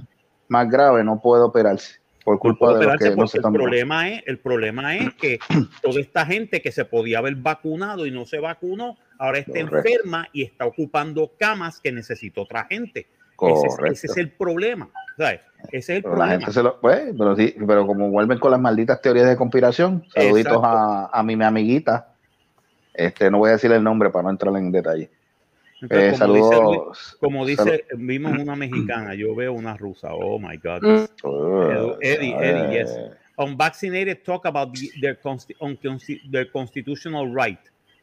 más grave, no puede operarse. Por culpa de los que no se el están problema es, el problema es que toda esta gente que se podía haber vacunado y no se vacunó, ahora está Correcto. enferma y está ocupando camas que necesita otra gente. Ese es, Correcto. ese es el problema. ¿sabes? Ese es el Pero la problema. gente se lo, pues, pero sí, pero como vuelven con las malditas teorías de conspiración, saluditos a, a mi, mi amiguita. Este, no voy a decir el nombre para no entrar en detalle. Entonces, Eh, como dice, Luis- saludos. como Salu- dice, vimos una mexicana, yo veo una rusa. Oh my God. Oh, Eddie, Eddie, yes. Unvaccinated talk about the, their, consti- their constitutional right.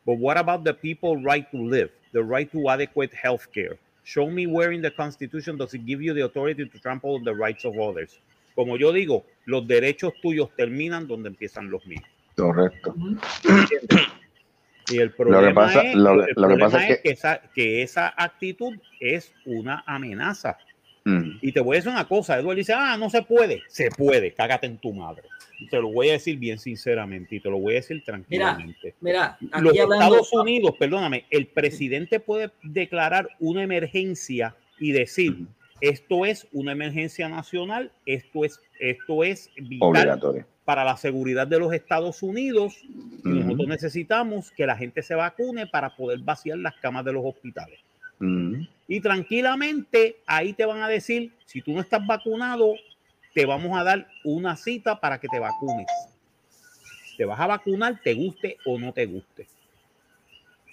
But what about the people right to live, the right to adequate health care? Show me where in the Constitution does it give you the authority to trample on the rights of others. Como yo digo, los derechos tuyos terminan donde empiezan los míos. Correcto. Y el problema es, que esa actitud es una amenaza. Mm. Y te voy a decir una cosa, Eduardo dice, ah, no se puede. Se puede, cágate en tu madre. Y te lo voy a decir bien sinceramente y te lo voy a decir tranquilamente. Mira, Los aquí hablando. Estados Unidos, perdóname, el presidente puede declarar una emergencia y decir, esto es una emergencia nacional, esto es, esto es vital Obligatorio. para la seguridad de los Estados Unidos y nosotros necesitamos que la gente se vacune para poder vaciar las camas de los hospitales. Mm. Y tranquilamente ahí te van a decir, si tú no estás vacunado, te vamos a dar una cita para que te vacunes. Te vas a vacunar, te guste o no te guste.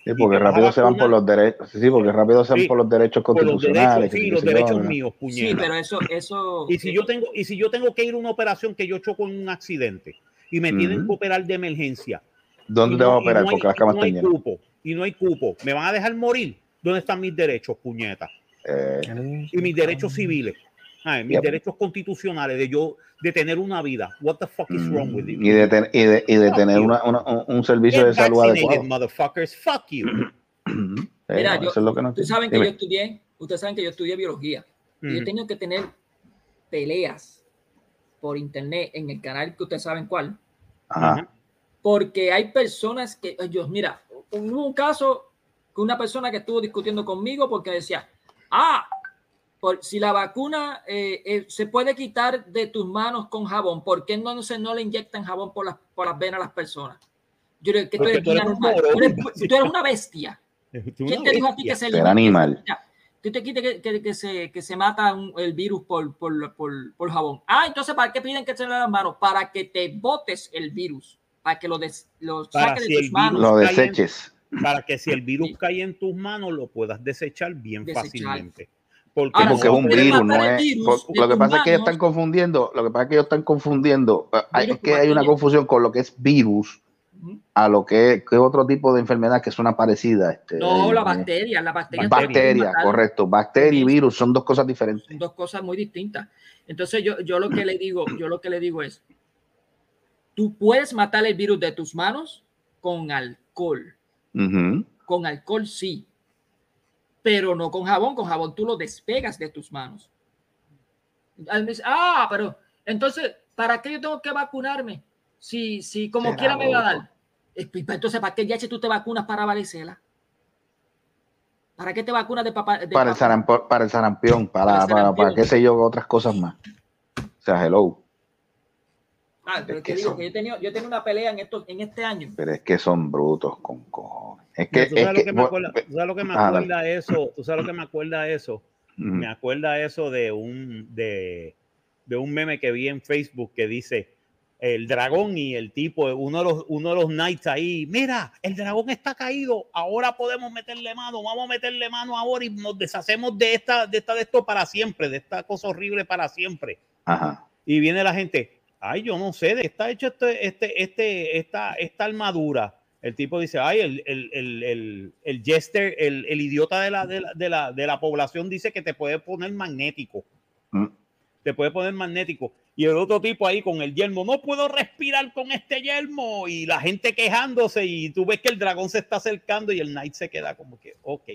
Sí, porque rápido se van por los derechos. Sí, porque rápido se van Sí, por los derechos Por los constitucionales. derechos, sí, los derechos ¿no? míos, Sí, puñeta. pero eso, eso. Y si yo tengo, y si yo tengo que ir a una operación que yo choco en un accidente y me tienen que operar de emergencia, ¿Dónde y te no- vas a operar? no hay- porque las camas no están llenas. cupo, y no hay cupo, ¿me van a dejar morir? ¿Dónde están mis derechos, puñeta? Eh, Y mis derechos civiles, Ay, mis Yep. derechos constitucionales de yo de tener una vida. What the fuck is wrong with you? mm, y de, ten- y de, y de tener una- una- un, servicio Get de salud adecuado. motherfuckers. Fuck you. Eh, Mira, yo- eso es lo que no Ustedes saben que yo estudié, ustedes saben que yo estudié biología. Y yo he Ujú. tenido que tener peleas por internet en el canal que ustedes saben cuál, Ajá. Porque hay personas que, Dios, mira, hubo un caso con una persona que estuvo discutiendo conmigo porque decía, ah, por, si la vacuna eh, eh, se puede quitar de tus manos con jabón, ¿por qué no, se, no le inyectan jabón por las, por las venas a las personas? Yo digo, que tú eres, tú eres tú eres- tú eres una bestia. ¿Quién te dijo a ti bestia. que se Ser limita- animal. Tú te quites que, que- que se, que se mata un- el virus por, por, por, por jabón. Ah, entonces, ¿para qué piden que se le las manos? Para que te botes el virus, para que lo, des, lo Para saques si de tus manos. Lo deseches. Para que si el virus Sí. cae en tus manos, lo puedas desechar bien Desechar. fácilmente. Porque, Ahora, porque es un virus, no es. virus lo que pasa es que ellos están confundiendo, lo que pasa es que ellos están confundiendo. hay- Virus Es que hay una confusión con lo que es virus a lo que es, que es otro tipo de enfermedad que suena parecida. Este, No, eh, la eh, bacteria, la bacteria. Bacteria, correcto. Bacteria y virus son dos cosas diferentes. Son dos cosas muy distintas. Entonces, yo, yo lo que le digo, yo lo que le digo es, tú puedes matar el virus de tus manos con alcohol. Con alcohol sí, pero no con jabón. Con jabón tú lo despegas de tus manos. Ah, pero entonces, ¿para qué yo tengo que vacunarme? Si, si como quiera me va a dar. Eh, pues, Entonces, ¿para qué ya tú te vacunas para varicela? ¿Para qué te vacunas de papá? de Para el, sarampo- para el sarampión, para, Para el para qué sé yo, otras cosas más. O sea, hello. Ah, pero Es te que digo son- que yo he tenido, yo he tenido una pelea en, estos, en este año. Pero es que son brutos con cojones. Es que, ¿Tú es sabes, lo que, que me acuerda, tú sabes lo que me Ah, dale. acuerda eso? ¿Tú sabes lo que me acuerda eso? Ujú. Me acuerda eso de un, de, de un meme que vi en Facebook que dice el dragón y el tipo, uno de los, uno de los knights ahí, mira, el dragón está caído, ahora podemos meterle mano, vamos a meterle mano ahora y nos deshacemos de esta, de esta, de esto para siempre, de esta cosa horrible para siempre. Ajá. Y viene la gente, ay, yo no sé de qué está hecho este, este, este, esta, esta armadura. El tipo dice, ay, el, el, el, el, el jester, el, el idiota de la, de, la, de, la, de la población dice que te puede poner magnético. Mm. Te puede poner magnético. Y el otro tipo ahí con el yelmo, no puedo respirar con este yelmo. Y la gente quejándose y tú ves que el dragón se está acercando y el knight se queda como que, ok.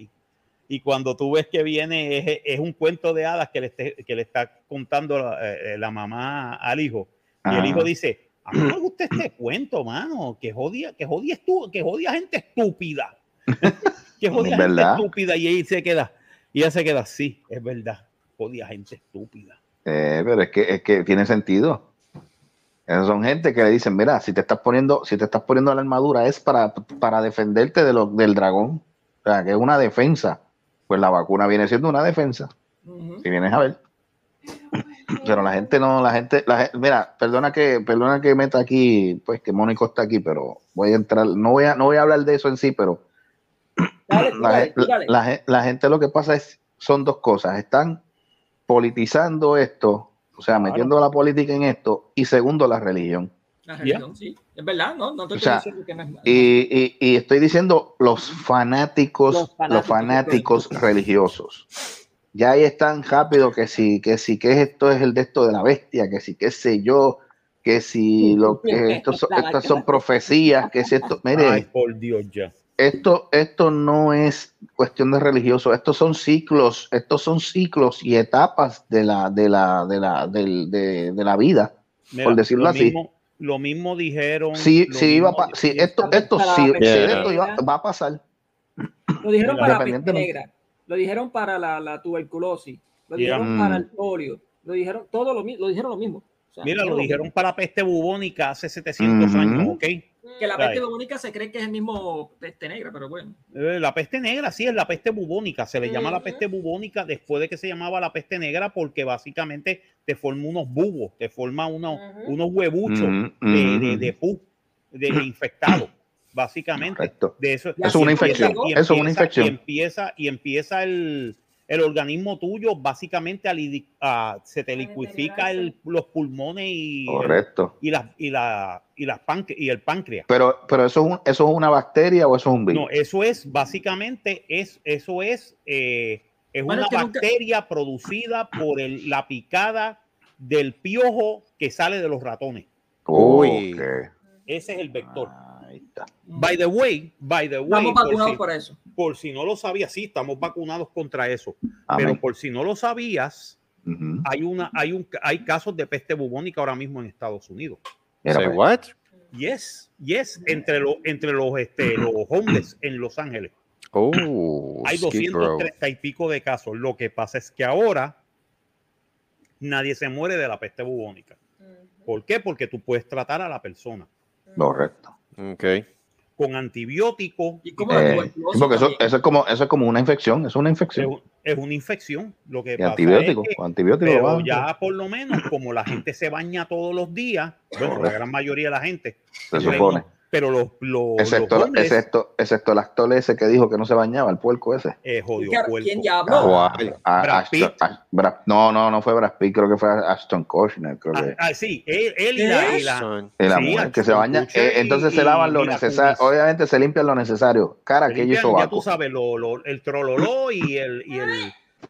Y cuando tú ves que viene, es, es un cuento de hadas que le, esté- que le está contando la, eh, la mamá al hijo. Y el hijo dice, a mí me gusta este cuento, mano, que jodia, que jodia, estu- que jodia gente estúpida. que jodia gente estúpida. Y ahí se queda, y ella se queda, sí, es verdad, jodia gente estúpida. Eh, pero es que, es que tiene sentido. Esas son gente que le dicen, mira, si te estás poniendo, si te estás poniendo la armadura es para, para defenderte de lo, del dragón. O sea, que es una defensa. Pues la vacuna viene siendo una defensa. Si vienes a ver. Pero la gente no, la gente, la mira, perdona que, perdona que meta aquí, pues que Mónico está aquí, pero voy a entrar, no voy a, no voy a hablar de eso en sí, pero Dale, tú la, dale, dale. la gen- la gente lo que pasa es, son dos cosas, están politizando esto, o sea, Claro. metiendo la política en esto, y segundo, la religión. La religión, sí. Es verdad, no, no te O estoy sea, diciendo que no es malo. Y, y- y estoy diciendo los fanáticos, Los los fanáticos fanáticos, religiosos. Ya ahí están rápido que si, que si, que esto es el de esto de la bestia, que si, qué sé yo, que si lo que estos son- estas son profecías, que si esto, mire, Ay, por Dios, ya. esto, esto no es cuestión de religioso, estos son ciclos, estos son ciclos y etapas de la, de la, de la, del- de, de la vida, Mira, por decirlo lo así. Mismo, lo mismo dijeron. Iba a pa- si esto, esto, Yeah. esto iba- va a pasar. Lo dijeron para la negra, lo dijeron para la, la tuberculosis, lo Yeah. dijeron Mm. para el polio, lo dijeron todo lo mismo, lo dijeron lo mismo. O sea, Mira, lo dijeron para la peste bubónica hace 700 Ujú. años, ¿ok? Que la Right. peste bubónica se cree que es el mismo peste negra, pero bueno. Eh, La peste negra, sí, es la peste bubónica. Se le llama la peste bubónica después de que se llamaba la peste negra porque básicamente te forma unos bubos, te forma unos, unos huevuchos de, de, de pu, de, de infectado, básicamente. Correcto. De eso, Eso es una empieza- infección, y eso es una empieza- infección. Y empieza, y empieza el, el organismo tuyo básicamente a, lidi- a- se te liquifica el- los pulmones y, el- Correcto. y, la, y, la, y, las y el páncreas. Pero, pero eso es, un- eso es una bacteria o eso es un virus. No, eso es básicamente, es, eso es, eh, es Bueno, una es que nunca- bacteria producida por el- la picada del piojo que sale de los ratones. Uy. Ok. Ese es el vector. Ahí está. By the way, by the way, Estamos por vacunados si, por eso. por si no lo sabías, sí, estamos vacunados contra eso. Amén. Pero por si no lo sabías, hay una, hay un, hay casos de peste bubónica ahora mismo en Estados Unidos. Pues. what? Yes, yes, entre los, entre los, este, los homeless en Los Ángeles. Oh, hay Skid Row. 230 y pico de casos. Lo que pasa es que ahora nadie se muere de la peste bubónica. ¿Por qué? Porque tú puedes tratar a la persona Correcto. Ok. con antibióticos. Y Eh, porque eso, eso es como, eso es como una infección, eso es una infección. es una infección. Lo que Y pasa es que, pero va- ya por lo menos, como la gente se baña todos los días, bueno, la gran mayoría de la gente, se supone. Pero los, los, Excepto, los hombres, excepto, excepto el actor ese que dijo que no se bañaba, el puerco ese. eh, jodió ¿Quién- puerco. ¿Quién ya habló? Ah, Brad Ashton- Pitt. ah, Brad- no, no, no fue Brad Pitt, creo que fue Ashton Kutcher, creo Ah, que. ah, sí, él, él y la, y la- Y la sí, mujer que se baña, eh, entonces y- se lavan lo necesario, obviamente se limpian lo necesario, cara, y limpian, ya tú sabes, lo, lo- el trololó y el, y el,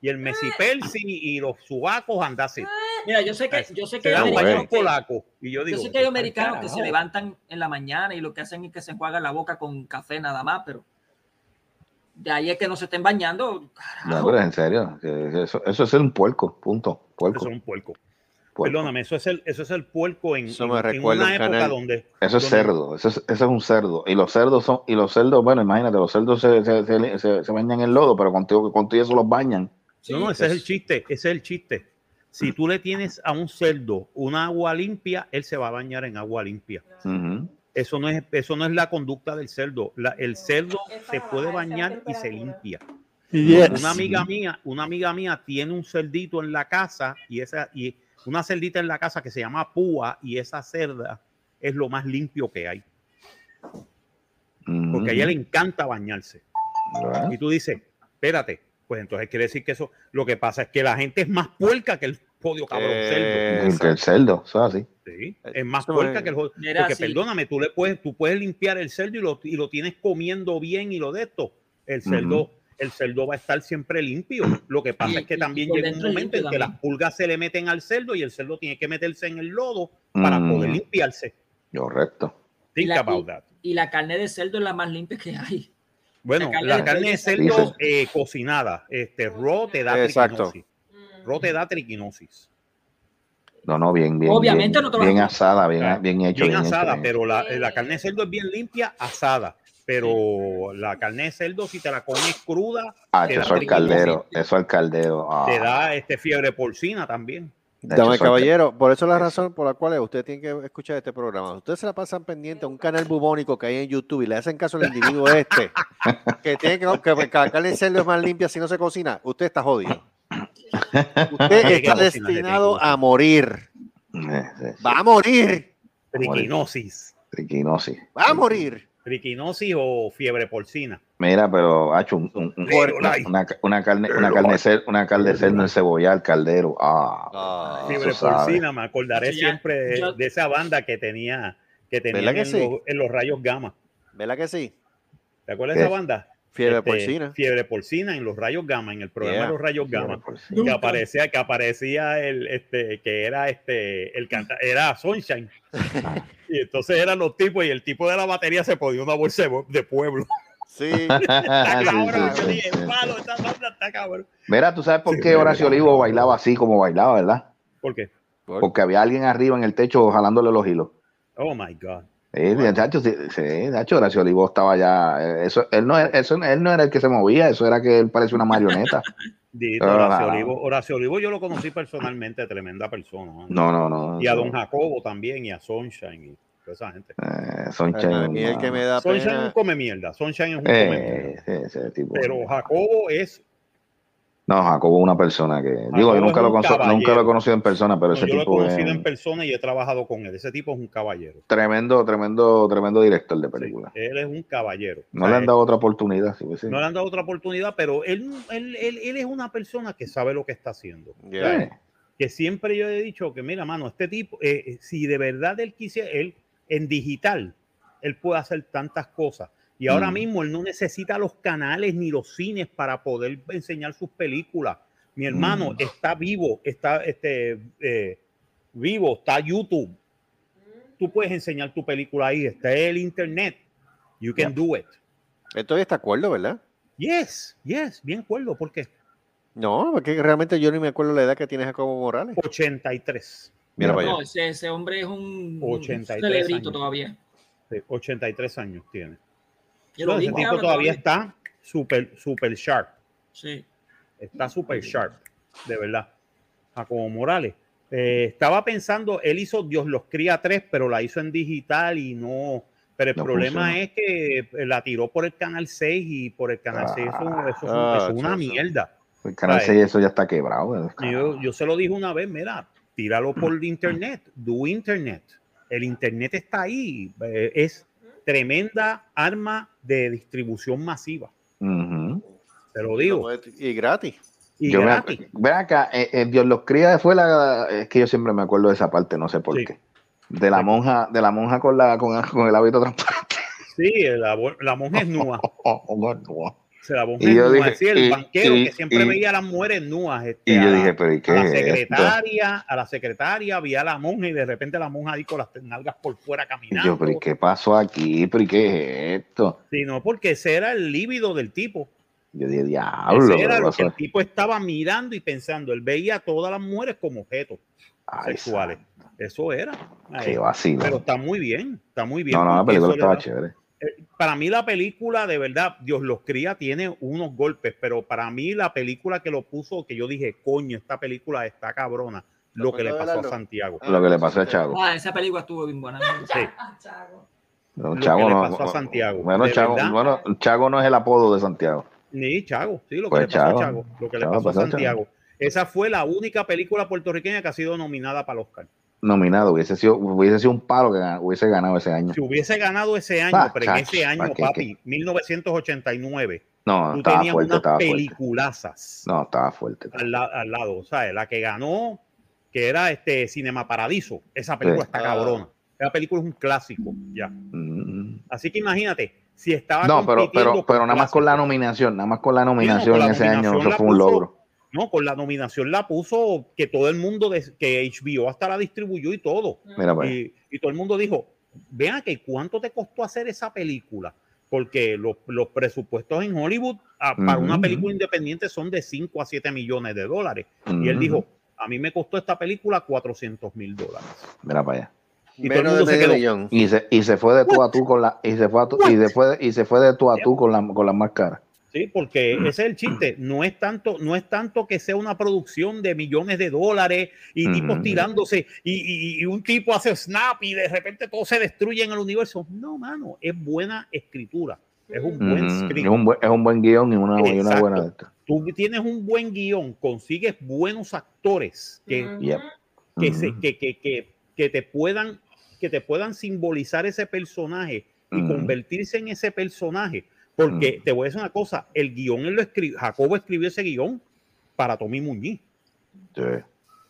y el mesipersi y los subacos andase. Mira, yo sé que, yo sé que hay americanos que, polacos. Y yo yo digo, sé que hay "Ay, americanos que se carajo". levantan en la mañana y lo que hacen es que se enjuagan la boca con café nada más, pero de ahí es que no se estén bañando. No, carajo. pero en serio, eso, eso es ser un puerco, punto. Puerco. Eso es un puerco. puerco. Perdóname, eso es el, eso es el puerco en, Eso en- me en recuerda una un época canal. donde Eso es donde- cerdo, eso es, eso es un cerdo. Y los cerdos son, y los cerdos, bueno, imagínate, los cerdos se, se, se- se- se bañan en lodo, pero contigo, contigo eso los bañan. Sí, No, no, ese es pues. el chiste, ese es el chiste. Si tú le tienes a un cerdo una agua limpia, él se va a bañar en agua limpia. Eso no es, eso no es la conducta del cerdo. La- el cerdo se puede bañar y se limpia. Yes. Una amiga mía, una amiga mía tiene un cerdito en la casa y esa y una cerdita en la casa que se llama púa y esa cerda es lo más limpio que hay, porque a ella le encanta bañarse. Y tú dices, espérate, pues entonces quiere decir que eso, lo que pasa es que la gente es más puerca que el podio cabrón cerdo. Eh, Que el cerdo, eso es así. Sí, El es más Eso puerca es- que el Mira, Porque perdóname, tú le puedes, tú puedes limpiar el cerdo y lo, y lo tienes comiendo bien y lo de esto. El cerdo, el cerdo va a estar siempre limpio. Lo que pasa Y- es que y- también llega un momento en que las pulgas se le meten al cerdo y el cerdo tiene que meterse en el lodo para Mm. poder limpiarse. Correcto. Y Think la- about that. Y la carne de cerdo es la más limpia que hay. Bueno, la carne de cerdo eh, cocinada, este raw te da Exacto. triquinosis. Raw te da triquinosis. No, no, bien, bien. Obviamente bien, no te vas a bien comer. asada, bien, Ah, bien hecho. bien bien hecho, asada, bien pero la, la carne de cerdo es bien limpia, asada. Pero la carne de cerdo, si te la comes cruda, Ah, te eso da al caldero, eso al caldero. Ah, te da este fiebre porcina también. Dame, caballero, por eso es la razón por la cual usted tiene que escuchar este programa. Ustedes se la pasan pendiente a un canal bubónico que hay en YouTube y le hacen caso al individuo este, que tiene que, que, que la carne de cerdo es más limpia si no se cocina. Usted está jodido. Usted está destinado a morir. Eh, Va a morir. Triquinosis. triquinosis. Va a morir. Triquinosis o fiebre porcina. Mira, pero ha hecho un, un- una, una, una carne, una carne una carne de cerdo en cebolla al caldero. Ah, Ah, Fiebre sabe. porcina, me acordaré ya- siempre de, yo- de esa banda que tenía que ¿Verdad tenían que en, sí? los, en los rayos gamma. ¿Verdad que sí? ¿Te acuerdas de esa banda? Fiebre Este, porcina. Fiebre porcina en los rayos gamma, en el programa Yeah. de los rayos gamma. que aparecía que aparecía el este que era este el canta era Sunshine y entonces eran los tipos y el tipo de la batería se ponía una bolsa de, pueblo Sí. está cabrón sí, yo sí, dije sí, "Palo, sí. esta banda está cabrón Mira, tú sabes por Sí, qué Horacio mira. Olivo bailaba así como bailaba, ¿verdad? ¿por qué? Porque había alguien arriba en el techo jalándole los hilos. oh my god Sí, Chacho, sí, sí, Chacho, Horacio Olivo estaba ya. eh, Eso, él, no, era- eso, él no era el que se movía, eso era que él parecía una marioneta. Dito, Horacio. Olivo Horacio Olivo yo lo conocí personalmente tremenda persona ¿no? No, no, no. y a. Don Jacobo también y a Sunshine y toda esa gente Eh, mí el que me da Sunshine es un pena. come mierda Sunshine es un come mierda Eh, sí, ese tipo. pero Jacobo es No, Jacobo es una persona que. digo, yo nunca lo, nunca lo he conocido en persona, pero no, ese yo lo he tipo es conocido en persona y he trabajado con él ese tipo es un caballero tremendo, tremendo, tremendo director de Sí, película. él es un caballero. No O sea, le han dado otra oportunidad. sí, pues sí. no le han dado otra oportunidad, pero él, él, él, él es una persona que sabe lo que está haciendo. Yeah. Que siempre yo he dicho que, mira, mano, este tipo, eh, eh, si de verdad él quisiera, él en digital, él puede hacer tantas cosas. Y ahora Mm. mismo él no necesita los canales ni los cines para poder enseñar sus películas. Mi hermano Mm. está vivo, está este, eh, vivo, está YouTube. Tú puedes enseñar tu película ahí, está el internet. You can do it. Está de acuerdo, ¿verdad? Yes, yes, bien acuerdo, porque No, porque realmente yo ni me acuerdo la edad que tiene Jacobo Morales. 83, Mira No, allá. ese, ese hombre es un, un 83 celebrito años. todavía. sí, 83 años tiene. No, ese tipo todavía está súper, súper sharp, Sí. está súper sharp, de verdad. Jacobo Morales. Eh, estaba pensando, él hizo Dios los cría 3, pero la hizo en digital y no. Pero el No problema es que eh, la tiró por el canal 6 y por el canal 6 eso, eso es un- Ah, eso es una chacho. mierda. El canal Ay. 6 eso ya está quebrado. eh, Yo, yo se lo dije una vez, mira, tíralo por internet, do internet. El internet está ahí, es tremenda arma de distribución masiva, te lo digo. y gratis. Y Yo me gratis. ven acá, eh, eh, Dios los cría fue la es que yo siempre me acuerdo de esa parte, no sé por Sí. qué. De la Sí. monja, de la monja con la con, con el hábito transparente. Sí, la, la monja es nua. Se la Y yo dije, el y- banquero y- que siempre veía a las mujeres nuas. este, Y yo dije, pero ¿y qué a la es esto? secretaria, a la secretaria, vi a la monja y de repente la monja ahí con las nalgas por fuera caminando. yo, pero ¿y qué pasó aquí? ¿Pero y qué es esto? Sí, no, porque ese era el líbido del tipo. Yo dije, diablo, Ese era ¿qué lo que el tipo estaba mirando y pensando. Él veía a todas las mujeres como objetos Ay, sexuales. Eso era. Qué vacilo. pero está muy bien, está muy bien. No, no, la película estaba da- chévere. Eh, Para mí la película, de verdad, Dios los cría, tiene unos golpes, pero para mí la película que lo puso, que yo dije, coño, esta película está cabrona, lo que le pasó a? Santiago. Lo que le pasó a Chago. Ah, esa película estuvo bien buena. Sí, No, Lo Chago que le no- pasó a no- Santiago, Bueno, Chago, verdad. bueno, Chago no es el apodo de Santiago. ni Chago, sí, lo que Pues le pasó Chago. a Chago, lo que le Chago pasó a pasó a Chago. Santiago. Esa fue la única película puertorriqueña que ha sido nominada para el Oscar. Nominado, hubiese sido, hubiese sido un palo que hubiese ganado ese año. Si hubiese ganado ese año, Ah, pero en ese año, ¿pa' qué, papi, 1989, No, tú estaba tenías fuerte, unas estaba fuerte. peliculazas No, estaba fuerte. al, al lado, ¿sabes? La que ganó, que era este Cinema Paradiso. Esa película Sí. está cabrona. Esa película es un clásico, ya. Mm. Así que imagínate, si estaba No, pero, pero, pero nada más con la nominación, nada más con la nominación con la en ese año, eso fue un logro. No, con la nominación la puso que todo el mundo, de- que HBO hasta la distribuyó y todo. Mira, pues. Y, y todo el mundo dijo, vean que cuánto te costó hacer esa película, porque los, los presupuestos en Hollywood ah, para una película independiente son de 5 a 7 millones de dólares. Y él dijo, a mí me costó esta película 400 mil dólares. Mira para allá. Y Menos de se millón. Y se, y se fue de tú a tú con la, y se fue a tú, y después, y se fue de tú a tú con la, con la más cara. Sí, porque ese es el chiste. No es tanto, no es tanto que sea una producción de millones de dólares y tipos tirándose y, y- y un tipo hace snap y de repente todo se destruye en el universo. No, mano, es buena escritura. Es un buen script. Es un buen, es un buen guion y una, y una buena. Tú tienes un buen guion, consigues buenos actores que, se- que, que, que, que te puedan que te puedan simbolizar ese personaje y convertirse en ese personaje. Porque Ujú. te voy a decir una cosa, el guion él lo escribió, Jacobo escribió ese guion para Tommy Muñiz. Sí.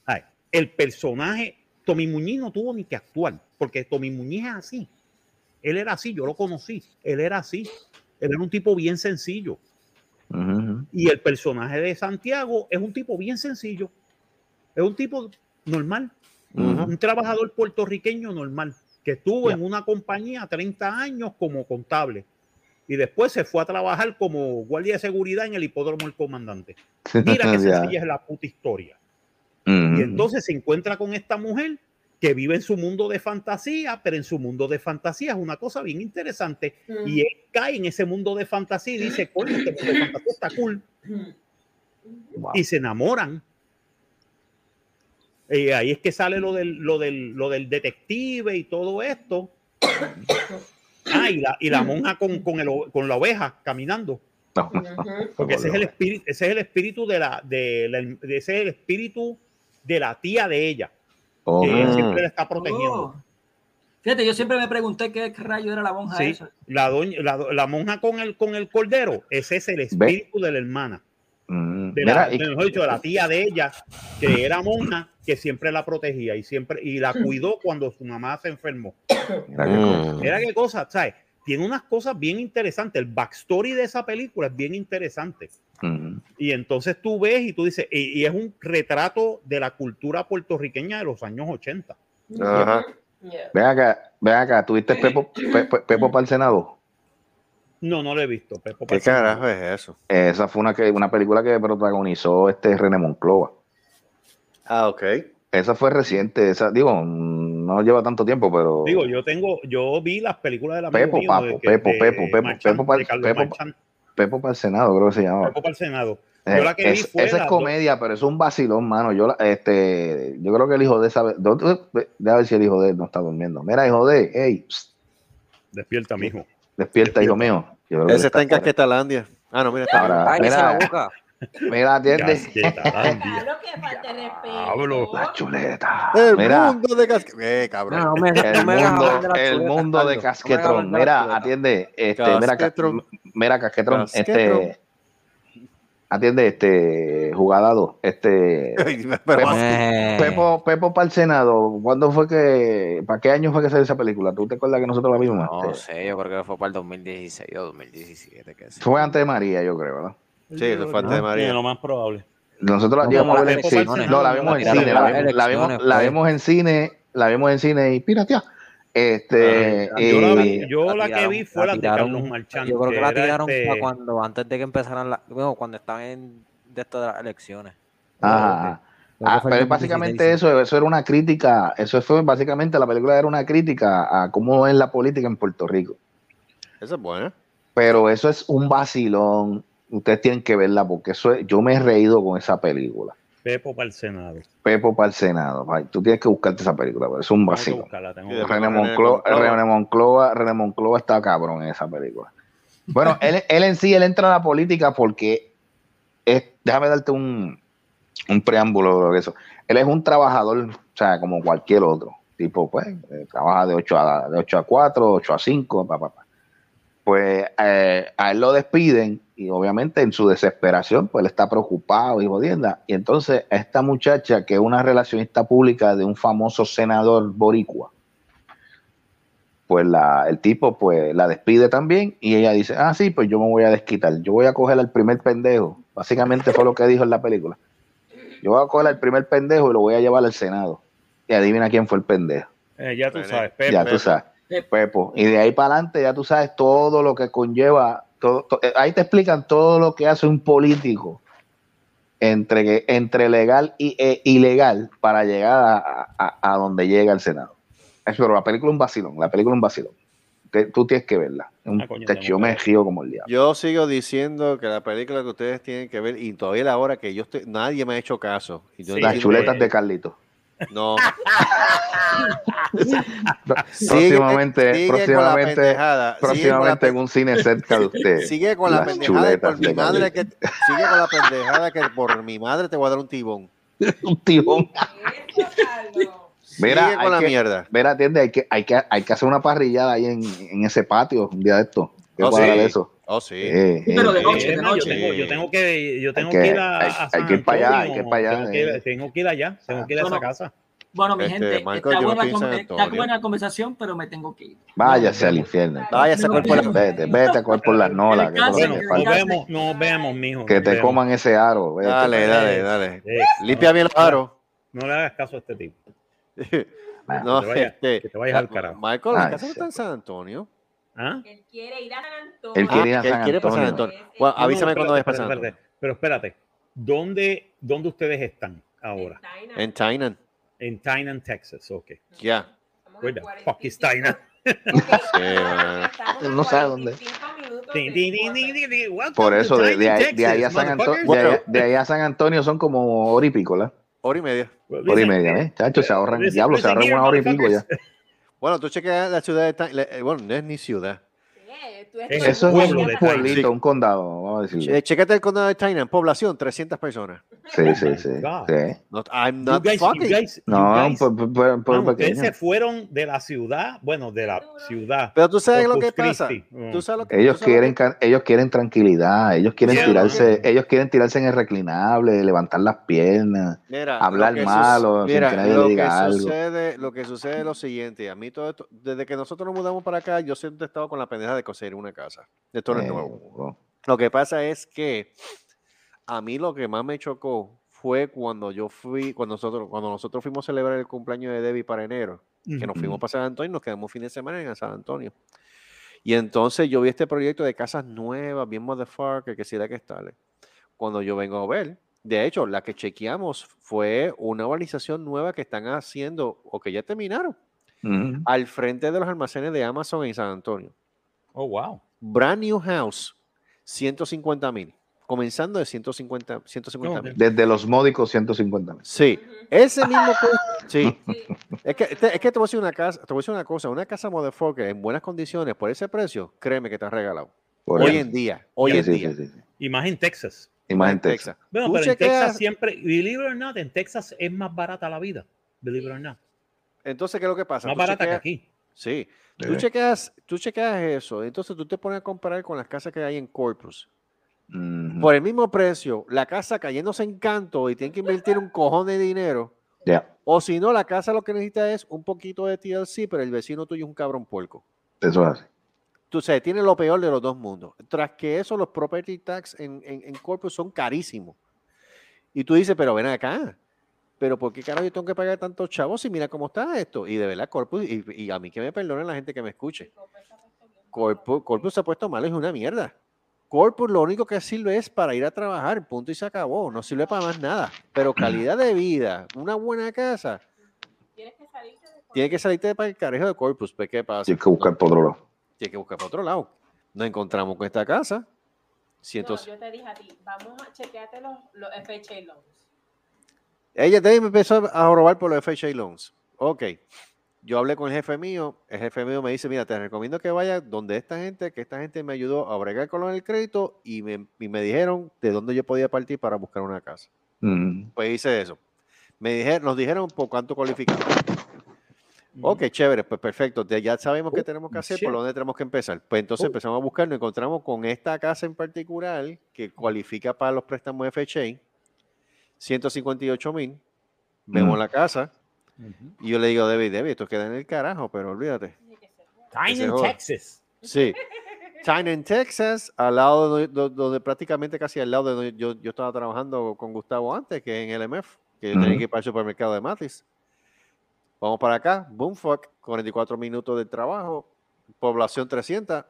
Ay, el personaje, Tommy Muñiz no tuvo ni que actuar, porque Tommy Muñiz es así. Él era así, yo lo conocí, él era así. Él era un tipo bien sencillo. Y el personaje de Santiago es un tipo bien sencillo. Es un tipo normal, un trabajador puertorriqueño normal, que estuvo en una compañía 30 años como contable. Y después se fue a trabajar como guardia de seguridad en el hipódromo El Comandante. Mira qué sencilla es la puta historia. Ujú. Y entonces se encuentra con esta mujer que vive en su mundo de fantasía, pero en su mundo de fantasía es una cosa bien interesante. Y él cae en ese mundo de fantasía y dice, coño, este mundo de fantasía está cool. Wow. Y se enamoran. Y ahí es que sale lo del, lo del, lo del detective y todo esto. Ah, y la, y la monja con, con, el con la oveja caminando. No, no, Porque ese es el no. espíritu, ese es el espíritu de la, de la- de- ese es el espíritu de la tía de ella, Oh, que siempre la está protegiendo. Oh. Fíjate, yo siempre me pregunté qué rayo era la monja Sí, esa. la, doña, la, la monja con el, con el cordero, ese es el espíritu de la hermana, Mm. de Mira, la, y- mejor dicho, de la tía de ella, que era monja, que siempre la protegía y siempre y la cuidó cuando su mamá se enfermó. mira qué cosa. Mm. Qué cosa, ¿sabes? Tiene unas cosas bien interesantes. El backstory de esa película es bien interesante. Y entonces tú ves y tú dices, y, y es un retrato de la cultura puertorriqueña de los años 80. Ajá. Ven acá, ven acá, ¿tuviste Pepo, Pe- Pe- Pepo para el Senado? No, no lo he visto. Pepo ¿Qué carajo es eso? Esa fue una, que, una película que protagonizó este René Monclova. Ah, ok. Esa fue reciente, esa, digo, no lleva tanto tiempo, pero Digo, yo tengo, yo vi las películas de la Pepo, papo, Pepo, Pepo, Pepo, Pepo pa'l- Pepo pa- Pepo para el Senado, creo que se llamaba. Pepo para el Senado. Eh, Yo la que vi es- fue esa es las comedia, pero es un vacilón, mano. Yo, la- este, yo creo que el hijo de esa, déjame ver si el hijo de él no está durmiendo. Mira, hijo de, hey, psst, Despierta, mijo. Despierta, hijo mío. Ese está en Casquetalandia. Ah, no, mira, está Ahora, Cállese la mira, boca. mira, atiende. Que falta respeto. La chuleta. El Mira, mundo de Casquetalandia. Eh, cabrón. No, me, el me mundo, el mundo de Casquetrón. la Mira, atiende, este, mira, ca- Casquetrón. mira, Casquetrón, Casquetrón. este, atiende, este, jugadado, este, Ay, pero- Pepo, Eh, Pepo, Pepo para el Senado, ¿cuándo fue que, para qué año fue que salió esa película? ¿Tú te acuerdas que nosotros la vimos? No Este, sé, yo creo que fue para el 2016 o 2017. Que sé. Fue antes de María, yo creo, ¿verdad? Sí, eso fue antes de Sí, María. lo más probable. Nosotros la No, llegamos a como ver en las cine. elecciones, No, la vimos en cine, las la la la vimos en cine, la vimos en cine y piratea. Este, Ah, Yo la, yo la la que tiraron- vi fue la la de tiraron- Carlos Marchand. Yo creo que la tiraron este- cuando, antes de que empezaran las. Bueno, cuando estaban en de las elecciones. ajá. Ah, el pero es 2016, básicamente eso, eso era una crítica, eso fue básicamente la película era una crítica a cómo es la política en Puerto Rico. Esa es buena. Pero eso es un vacilón. Ustedes tienen que verla porque eso es- yo me he reído con esa película. Pepo para el Senado. Pepo para el Senado. ay, Tú tienes que buscarte esa película, pero es un buscarla. René Monclova. René Monclova, René Monclova está cabrón en esa película. Bueno, él, él en sí, él entra a la política porque es, déjame darte un, un preámbulo de eso. Él es un trabajador, o sea, como cualquier otro. Tipo, pues, eh, trabaja de 8 a, de 8 a 4, 8 a 5, pa, pa, pa. Pues eh, a él lo despiden y obviamente en su desesperación, pues él está preocupado y jodienda. Y entonces esta muchacha, que es una relacionista pública de un famoso senador boricua, pues la, el tipo pues la despide también y ella dice, ah, sí, pues yo me voy a desquitar, yo voy a coger al primer pendejo. Básicamente fue lo que dijo en la película. Yo voy a coger al primer pendejo y lo voy a llevar al Senado. Y adivina quién fue el pendejo. Eh, ya tú sabes, Pepe. ya tú sabes. Pepe. Pepo. Y de ahí para adelante ya tú sabes todo lo que conlleva. Todo, to- eh, ahí te explican todo lo que hace un político entre, que- entre legal y e ilegal para llegar a, a- a donde llega el Senado. Es, pero la película es un vacilón. La película es un vacilón. Te- tú tienes que verla. Es un- Ah, coño, te- tengo yo que me verla. río como el diablo. Yo sigo diciendo que la película que ustedes tienen que ver, y todavía la hora que yo estoy, nadie me ha hecho caso. Y yo Sí, Las chuletas de Carlito. No. próximamente, sigue próximamente, próximamente en un cine cerca de usted. Sigue con la pendejada por mi madre que sigue con la pendejada que por mi madre te voy a dar un tibón. un tibón. Mira, sigue con la que- mierda. Mira, atiende, hay que, hay que, hay que hacer una parrillada ahí en, en ese patio un día de esto. ¿Qué Oh, sí. eso? Oh, sí. Eh, Sí, pero de noche, Eh, de no, noche. Yo tengo, yo tengo que, yo tengo que- que ir a, hay- a hay que ir para allá, hay que ir para allá, Tengo que, ir- eh. tengo que ir allá, tengo que ir a esa casa. Bueno, mi Este, gente, Michael, está, no buena, está buena conversación, pero me tengo que ir. Váyase al infierno. Váyase a No, coger por la- no. Vete, vete a coger por las nolas. Bueno, nos vemos, nos vemos, mijo. que te vemos. coman ese aro. vete. Dale, dale, dale. Eh, Limpia bien los aros. no le hagas caso a este tipo. No, que te vayas- este, que te vayas al carajo. Michael, la casa no está en San Antonio. ¿Ah? Él quiere ir a San Antonio. Él quiere ir a Ah, San pasar Antonio. Antonio. Bueno, No, no, avísame cuando vayas espérate, para San espérate, Antonio. espérate. Pero espérate, ¿dónde, ¿dónde ustedes están ahora? En Tainan. En Tynan, Texas, ok. Ya. Estamos Where the 40 fuck is en No sabe dónde. 45 minutos Ding, de ding, ding, Fort ding, ding, ding. Welcome Por eso, de, ahí, de ahí a San Antonio, de, ahí- de ahí a San Antonio son como hora y pico, ¿la? Hora y media. Hora y media, ¿eh? Chacho, se ahorran, diablo, se ahorran una hora y pico ya. Bueno, tú chequeas la ciudad de Tainan. Bueno, no es ni ciudad. Sí, tú Es estás- Eso es pueblo un pueblito, un condado, vamos a decirlo. Che- Chécate el condado de Tainan. Población, 300 personas. Sí, sí, sí. God. sí. Not- I'm You not guys, you fucking. guys, you No, guys- Mano, ustedes pequeño. se fueron de la ciudad, bueno, de la ciudad. Pero tú sabes lo que pasa. Mm. Tú sabes lo que Ellos tú sabes lo quieren, que- ellos quieren tranquilidad, ellos quieren Yeah, tirarse, ellos quieren tirarse en el reclinable, levantar las piernas, Mira, hablar malo, suce- sin mira, que nadie lo le diga que algo. Sucede, lo que sucede es lo siguiente. A mí todo esto, desde que nosotros nos mudamos para acá, yo siempre he estado con la pendeja de conseguir una casa. Esto no es nuevo. Lo que pasa es que a mí lo que más me chocó fue cuando yo fui, cuando nosotros, cuando nosotros fuimos a celebrar el cumpleaños de Debbie para enero, que nos fuimos para San Antonio y nos quedamos fin de semana en San Antonio. Y entonces yo vi este proyecto de casas nuevas, bien motherfucker, que si la que está. Cuando yo vengo a ver, de hecho, la que chequeamos fue una urbanización nueva que están haciendo o que ya terminaron al frente de los almacenes de Amazon en San Antonio. Oh, wow. Brand new house, 150 mil. Comenzando de 150 150 mil. Desde los módicos 150 mil. Sí, ese mismo. Sí. Es que, te, es que te voy a decir una casa, te voy a decir una cosa, una casa motherfucker en buenas condiciones por ese precio, créeme que te has regalado. Por hoy en día, hoy Sí, en sí, día. sí, sí, sí. Y más en Texas. Y más en Texas. Bueno, pero en Texas siempre, believe it or not, en Texas es más barata la vida. Believe it or not. Entonces, ¿qué es lo que pasa? Más barata que aquí. Sí. Tú chequeas, tú chequeas eso, entonces tú te pones a comparar con las casas que hay en Corpus. Por el mismo precio, la casa cayéndose en canto y tienen que invertir un cojón de dinero. Ya, O si no, la casa lo que necesita es un poquito de TLC, pero el vecino tuyo es un cabrón puerco. eso es así. Tú sabes, tiene lo peor de los dos mundos. Tras que eso, los property tax en, en, en Corpus son carísimos. Y tú dices, pero ven acá. Pero ¿por qué carajo yo tengo que pagar tantos chavos si mira cómo está esto? Y de verdad, Corpus, y, y a mí que me perdonen la gente que me escuche. Corpus, Corpus se ha puesto mal, es una mierda. Corpus lo único que sirve es para ir a trabajar, punto y se acabó. No sirve para más nada. Pero calidad de vida, una buena casa, Tienes que salirte de tiene que salirte para el carejo de Corpus. Pues, ¿qué pasa? Tienes que buscar por otro lado. Tiene que buscar para otro lado. Nos encontramos con esta casa. No, yo te dije a ti, vamos a chequearte los, los FHA loans. Ella de ahí me empezó a robar por los FHA loans. Ok. Yo hablé con el jefe mío. El jefe mío me dice: Mira, te recomiendo que vayas donde esta gente, que esta gente me ayudó a bregar con del crédito y me, y me dijeron de dónde yo podía partir para buscar una casa. Ujú. Pues hice eso. Me dijeron, nos dijeron por cuánto cualificaba. Ok, chévere, pues perfecto. Ya sabemos qué tenemos que hacer, por dónde tenemos que empezar. Pues entonces Oh. empezamos a buscar, nos encontramos con esta casa en particular que cualifica para los préstamos FHA, 158 mil. Vemos Mm. la casa y yo le digo, David, David, esto queda en el carajo, pero olvídate. Se joda. Texas. Sí. Tyne, en Texas, al lado de donde, donde prácticamente casi al lado de donde yo, yo estaba trabajando con Gustavo antes, que es en el MF, que yo tenía que ir para el supermercado de Matis. Vamos para acá, Boomfuck, 44 minutos del trabajo, población 300,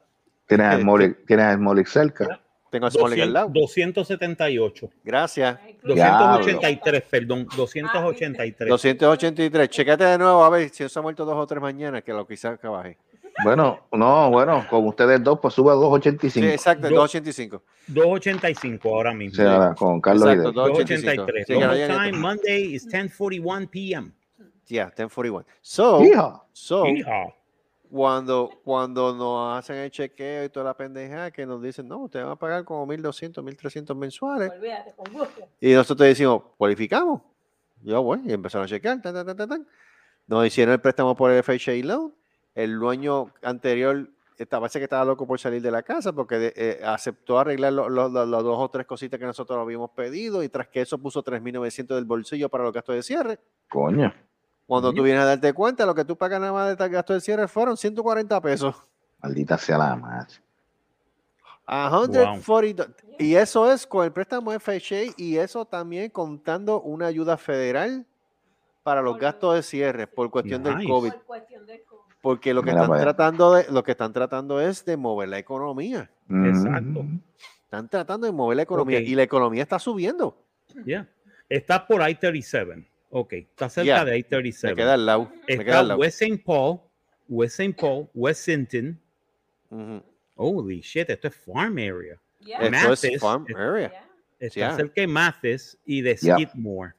Tienes al Este- al Molic cerca. Tengo a Smoley al lado. 278. Gracias. 283, perdón. 283. 283, checate de nuevo a ver si se ha muerto dos o tres mañanas, que lo quizás que baje. Bueno, no, bueno, con ustedes dos, pues sube a Sí, 285. exacto, Yo- 285. 285 ahora mismo. sea, con Carlos Exacto, y dos- 283. Sí, time Monday is 10:41 p.m. Yeah, 1041. So, Hija. so Hija. Cuando, cuando nos hacen el chequeo y toda la pendeja que nos dicen, no, ustedes van a pagar como 1.200, 1.300 mensuales. Olvídate, con gusto. Y nosotros decimos, cualificamos. Yo, bueno, y empezaron a chequear. tan, tan, tan, tan, tan. Nos hicieron el préstamo por el FHA loan. El dueño anterior estaba, parece que estaba loco por salir de la casa porque de- eh, aceptó arreglar lo- lo- lo- las dos o tres cositas que nosotros habíamos pedido y tras que eso puso 3.900 del bolsillo para los gastos de cierre. Coño. Cuando tú vienes a darte cuenta, lo que tú pagas nada más de gasto de cierre fueron 140 pesos. Maldita sea la madre. A 140 do- Y eso es con el préstamo FHA y eso también contando una ayuda federal para los gastos de cierre por cuestión del Nice. COVID. Por cuestión del COVID. Porque lo que Mira están tratando de, lo que están tratando es de mover la economía. Exacto. Están tratando de mover la economía y la economía está subiendo. Yeah. Está por I-37. Ok. Está cerca Yeah. de Me I-37. queda al lado. Me queda Está al lado. West St. Paul, West St. Paul, West Sinton. Holy shit, esto es farm area. Esto Mathis, es farm es- area. Está Yeah. cerca de Mathis y de Yeah. Skidmore.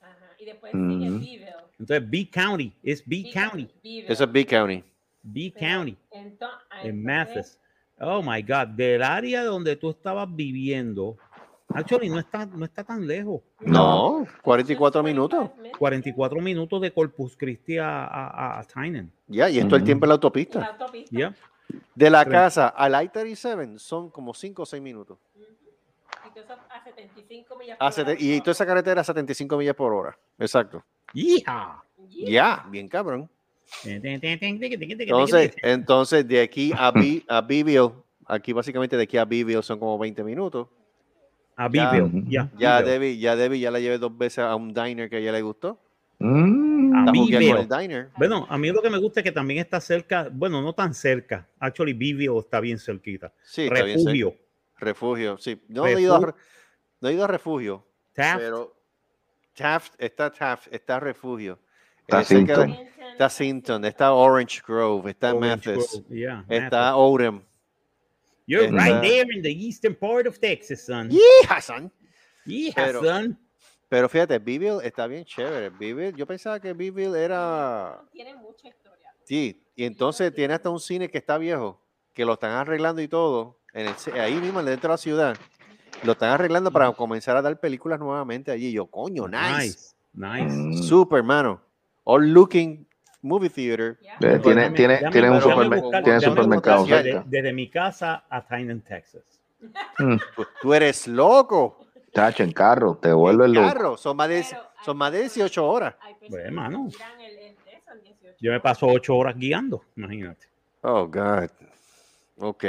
Ajá. Y después sigue Mm. Beeville. Entonces, B County, es B Beeville, County, es Big County. B Pero County, ento- ah, en entonces, Mathis. Oh my God, del área donde tú estabas viviendo, actually no está, no está tan lejos. No, 44 just minutos. 45 minutes. 44 minutos de Corpus Christi a, a, a Tynan. Ya, y esto el Ujú. tiempo en la Y la autopista. autopista. Yeah. De la Tre- casa al I-37 son como 5 o 6 minutos. Eso a 75 millas por hora. y toda esa carretera a 75 millas por hora. Exacto. ¡Hija! Ya, bien cabrón. Entonces, Entonces, entonces de aquí a, Bi- a Beeville, aquí básicamente de aquí a Beeville son como 20 minutos. A Beeville, Ya. ya. Debbie, ya Debbie ya la llevé dos veces a un diner que a ella le gustó. Mm. A Está jugueando Beeville. en el diner. Bueno, a mí lo que me gusta es que también está cerca, bueno, no tan cerca. Actually, Beeville está bien cerquita. Sí, está bien. cerca. Refugio. Refugio, sí. No he, ido a, Refu- no he ido a refugio, Taft. pero Taft, está Taft, está refugio. Está Sinton. está Sinton, está Orange Grove, está Orange Memphis, Grove, yeah, está Memphis. Odem. You're right there in the eastern part of Texas, son. ¡Hija, son! Yeah, Pero- son. Pero fíjate, Beeville está bien chévere. Beeville, yo pensaba que Beeville era... Tiene mucha historia. Sí, y entonces tiene hasta un cine que está viejo, que lo están arreglando y todo, en el, ci- ahí mismo dentro de la ciudad. Lo están arreglando para comenzar a dar películas nuevamente allí. Yo, coño, nice. Nice. Nice. Super, hermano. All looking movie theater. Eh, Tiene, Déjame- tiene, déjame- tiene un déjame supermer- buscar- tiene déjame supermercado Desde, mi casa a Tynan, Texas. Mm. Tú, tú eres loco. Chacho, en carro, te vuelves En loco. carro, son más de, son más de personas- 18 horas. Personas Pues, que mano. tiran el- el de eso en 18 Yo me paso ocho horas guiando, imagínate. Oh, God. Ok.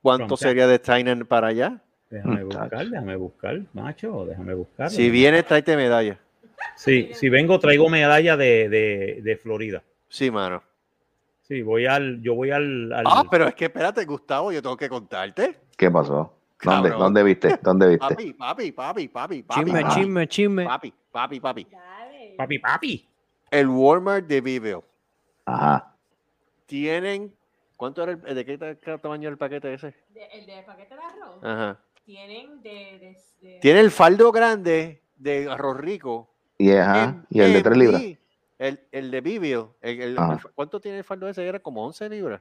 ¿Cuánto From sería de Tynan para allá? Déjame Mm, buscar, déjame buscar, macho, déjame buscar. Si vienes, tráete medalla. Sí, si vengo, traigo medalla de, de, de Florida. Sí, mano. Sí, voy al, yo voy al, al- Ah, pero es que espérate, Gustavo, yo tengo que contarte. ¿Qué pasó? ¿Dónde, Cabrón. ¿Dónde viste? ¿Dónde viste? Papi, papi, papi, papi, papi. Chisme, papi, chisme, chisme. Papi, papi, papi. Dale. papi, papi. El Walmart de Beeville. Ajá. Tienen. ¿Cuánto era el, de qué, ta- qué tamaño era el paquete ese? De- el de paquete de arroz. Ajá. Tienen de, de, de- Tiene el faldo grande de arroz rico. Y, ajá. en- y el de 3 libras. El, el de Beeville. el- el- fa- ¿Cuánto tiene el faldo ese? Era como 11 libras.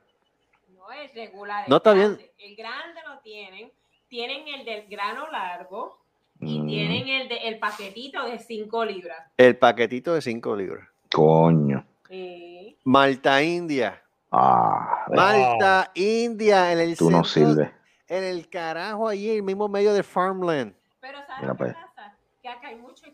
No es regular. No está bien. El grande lo tienen. Tienen el del grano largo y Mm, tienen el de el paquetito de 5 libras. El paquetito de 5 libras. coño. Eh, Malta, India. Ah, Malta, India, en el tú no sirves. En el carajo allí, el mismo medio de Farmland. pero ¿sabes Mira allá. pasa? Que acá hay mucho.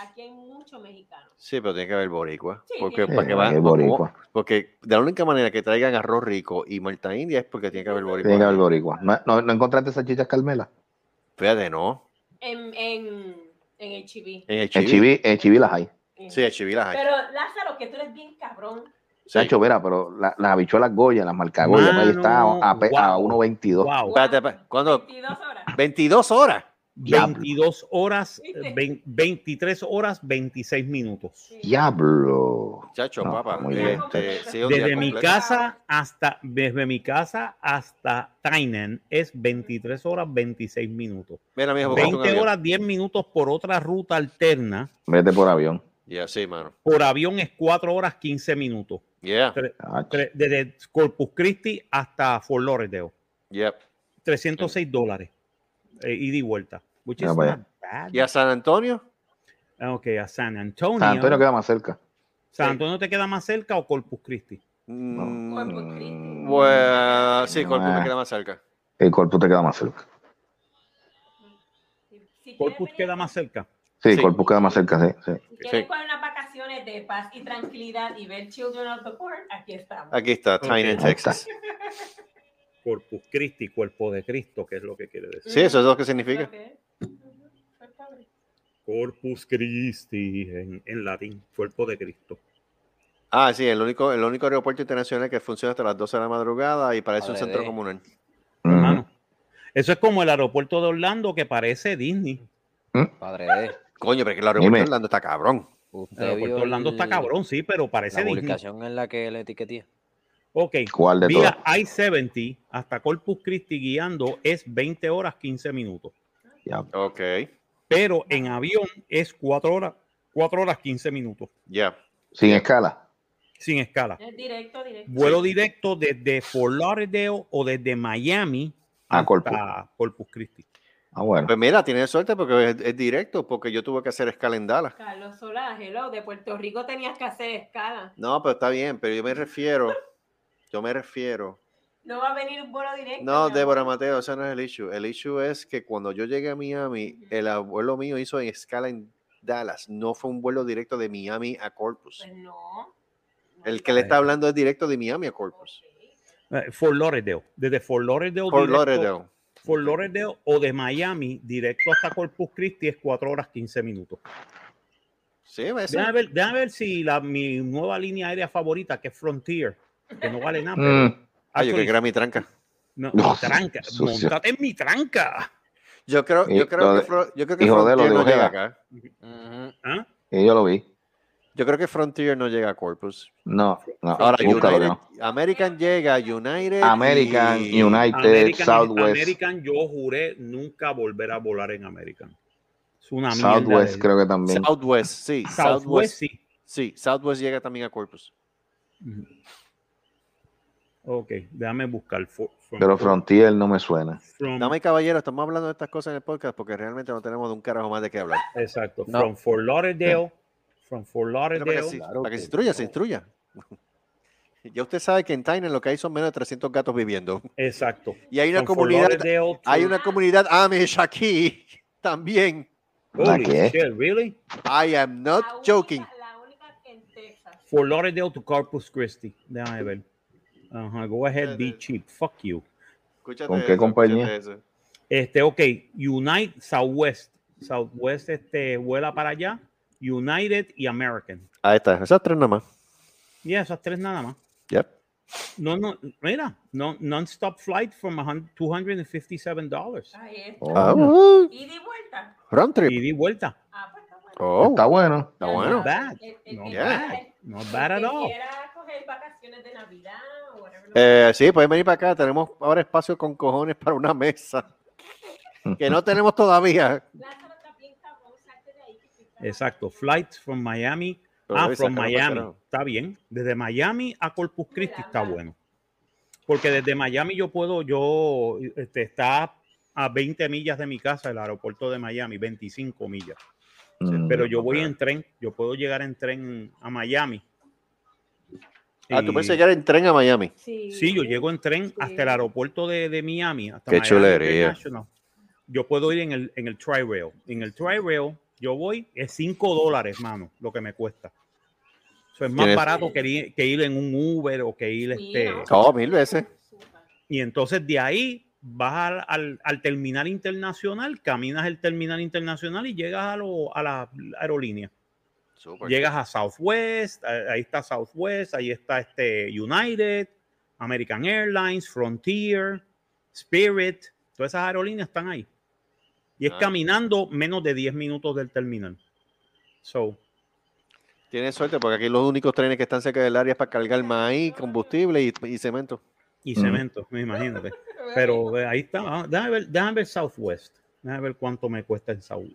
Aquí hay mucho mexicano. Sí, pero tiene que haber boricua. Sí, porque, para que va- boricua. porque de la única manera que traigan arroz rico y Malta India es porque tiene que haber boricua. Tiene que haber boricua. ¿No, no, no encontraste salchichas Carmela? Fíjate, no. En, en, en el chiví. En el chiví. Chiví, en Chiví las hay. Sí, el chiví las hay. Pero Lázaro, que tú eres bien cabrón. Sí. Sacho, verá, pero la- las habichuelas Goya, las marcas Goya, ahí está a, a 1.22. Wow. Espérate, espérate. ¿Cuándo? 22 horas. 22 horas. Diablo. 22 horas, ¿Viste? vein- 23 horas, 26 minutos. Diablo. Chacho, No, papá. muy bien. Este, sí, Desde mi completo. casa hasta desde mi casa hasta Tynan es 23 horas 26 minutos. Mira, mijo, buscaste un 20 avión. horas 10 minutos por otra ruta alterna. Vete por avión. Ya, sí, mano. Por avión es 4 horas 15 minutos. Yeah, Tre- Chacho. tre- Desde Corpus Christi hasta Fort Lauderdale. yep. 306 dólares. eh, ida y vuelta. Which is not bad. ¿Y a San Antonio? Ok, a San Antonio. San Antonio queda más cerca. ¿San Antonio te queda más cerca o Corpus Christi? Mm, Corpus Christi. Bueno, sí, Corpus me Ah. queda más cerca. El Corpus te queda más cerca. Si- Corpus queda más cerca. Sí, Sí. Corpus queda más cerca, sí. sí. Si quieres Sí. unas vacaciones de paz y tranquilidad y ver Children of the Court, aquí estamos. Aquí está, en Texas. Corpus Christi, cuerpo de Cristo, que es lo que quiere decir. Sí, eso es lo que significa. Corpus Christi en, en latín, cuerpo de Cristo. Ah, sí, el único, el único aeropuerto internacional que funciona hasta las 12 de la madrugada y parece un centro de- comunal. Hermano. Eso es como el aeropuerto de Orlando que parece Disney. Padre de. Coño, pero es que el aeropuerto Dime. de Orlando está cabrón. El aeropuerto de Orlando está cabrón, sí, pero La parece Disney. publicación en la que le etiqueté. Ok. ¿Cuál de? Vía I-70 hasta Corpus Christi guiando es 20 horas 15 minutos. Ya. Ok, Pero en avión es 4 horas, 4 horas 15 minutos. ya. Sin escala. Sin escala. Es directo, directo. Vuelo directo desde Fort Lauderdale o desde Miami A hasta Corpus. Corpus Christi. Ah, bueno. Pues mira, tienes suerte porque es, es directo, porque yo tuve que hacer escala en Dallas. Carlos Solá, hello, de Puerto Rico tenías que hacer escala. No, pero está bien, pero yo me refiero, yo me refiero. No va a venir un vuelo directo. No, Débora. Mateo, ese no es el issue. El issue es que cuando yo llegué a Miami, el abuelo mío hizo en escala en Dallas. No fue un vuelo directo de Miami a Corpus. Pues no. No El que le está hablando es directo de Miami a Corpus. Ok. Eh, Fort Lauderdale. Desde Fort Lauderdale, Fort directo- Lauderdale. Fort Lauderdale o de Miami directo hasta Corpus Christi es 4 horas 15 minutos. Sí, Déjame ver, déjame ver si la, mi nueva línea aérea favorita, que es Frontier, que no vale nada, pero Mm. Ah, yo creo que era mi tranca. no, No, mi tranca, sucio. montate en mi tranca. Yo creo, yo Hijo creo que, de- Fro- yo creo que hijo de lo Frontier de no llega acá. Ujú. ¿Ah? Y yo lo vi. Yo creo que Frontier no llega a Corpus. No, no. Ahora, United- no. American llega, United. American, y- United, American, Southwest. American, yo juré nunca volver a volar en American. Es una. Southwest de- creo que también. Southwest, sí. Southwest, Southwest, sí. sí. Southwest llega también a Corpus. Ujú. Ok, déjame buscar. fo- from- Pero Frontier no me suena. from- Dame caballero, estamos hablando de estas cosas en el podcast porque realmente no tenemos de un carajo más de qué hablar. Exacto. No. From Fort Lauderdale. From Fort Pero para que, Lauderdale. claro para que que se instruya, se instruya. Ya usted sabe que en Tynan lo que hay son menos de 300 gatos viviendo. Exacto. Y hay una From comunidad, hay una comunidad Amish aquí también. ¿La Holy qué? shit, really? I am not La única- joking. La única en Texas. Fort Lauderdale to Corpus Christi. Déjame ver. Ajá, go ahead, be cheap. Fuck you. Escúchate ¿Con qué eso, compañía? Este, ok, United, Southwest. Southwest este, vuela para allá. United y American. Ahí está, esas tres nada más. Y esas tres nada más. Yep. No, no, mira, no, non-stop flight from a hun- $257. Ahí está. Oh, Ah, y vuelta. round trip. Y di vuelta. Ah, pues está bueno. Oh, Está bueno. está Ya bueno. Not bad. Not el- bad. Not bad at all. Coger vacaciones de Navidad o whatever. Eh, sí, pueden venir para acá. Tenemos ahora espacio con cojones para una mesa. Que no tenemos todavía. Exacto, flights from Miami. Pero Ah, from Miami. Está bien. Desde Miami a Corpus Christi está bueno. Porque desde Miami yo puedo, yo, este, está a 20 millas de mi casa el aeropuerto de Miami, 25 millas. Mm, pero yo voy ok. en tren, yo puedo llegar en tren a Miami. Ah, tú puedes llegar en tren a Miami. Sí, Sí, yo llego en tren hasta el Sí. aeropuerto de, de Miami. Hasta Qué Miami chulería. International. Yo puedo ir en el, en el Tri-Rail. En el Tri-Rail, yo voy, es 5 dólares, mano, lo que me cuesta. Eso es más Tienes- barato que ir, que ir en un Uber o que ir Sí, este. Oh, mil veces. Y entonces de ahí vas al, al- al terminal internacional, caminas el terminal internacional y llegas a, lo- a la aerolínea. Súper. Llegas a Southwest, ahí está Southwest, ahí está este United, American Airlines, Frontier, Spirit, todas esas aerolíneas están ahí. Y es Ah. caminando menos de 10 minutos del terminal. So, Tienes suerte porque aquí los únicos trenes que están cerca del área es para cargar maíz, combustible y, y cemento. y Mm. cemento, me imagino. Pero eh, ahí está. ah, Déjame ver, déjame ver Southwest. Déjame ver cuánto me cuesta en South.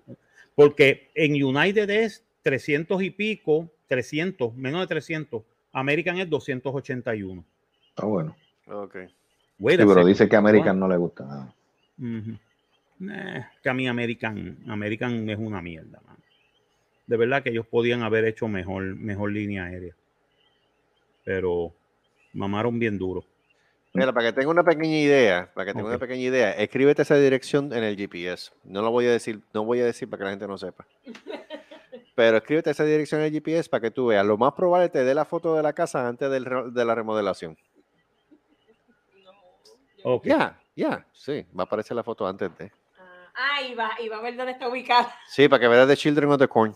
Porque en United es 300 y pico, 300, menos de 300. American es 281. Está bueno. Ok. Sí, pero second. dice que a American no le gusta nada. Ujú. Eh, que a mí American, American es una mierda, mano. De verdad que ellos podían haber hecho mejor, mejor línea aérea. Pero mamaron bien duro. Mira, para que tenga una pequeña idea, para que tenga una pequeña idea, escríbete esa dirección en el GPS. No lo voy a decir, no voy a decir para que la gente no sepa. Pero escríbete esa dirección en el GPS para que tú veas. Lo más probable te dé la foto de la casa antes del de la remodelación. Ya, ya, sí, va a aparecer la foto antes de. Ah, y va, y va a ver dónde está ubicada. Sí, para que veas The Children of the Corn.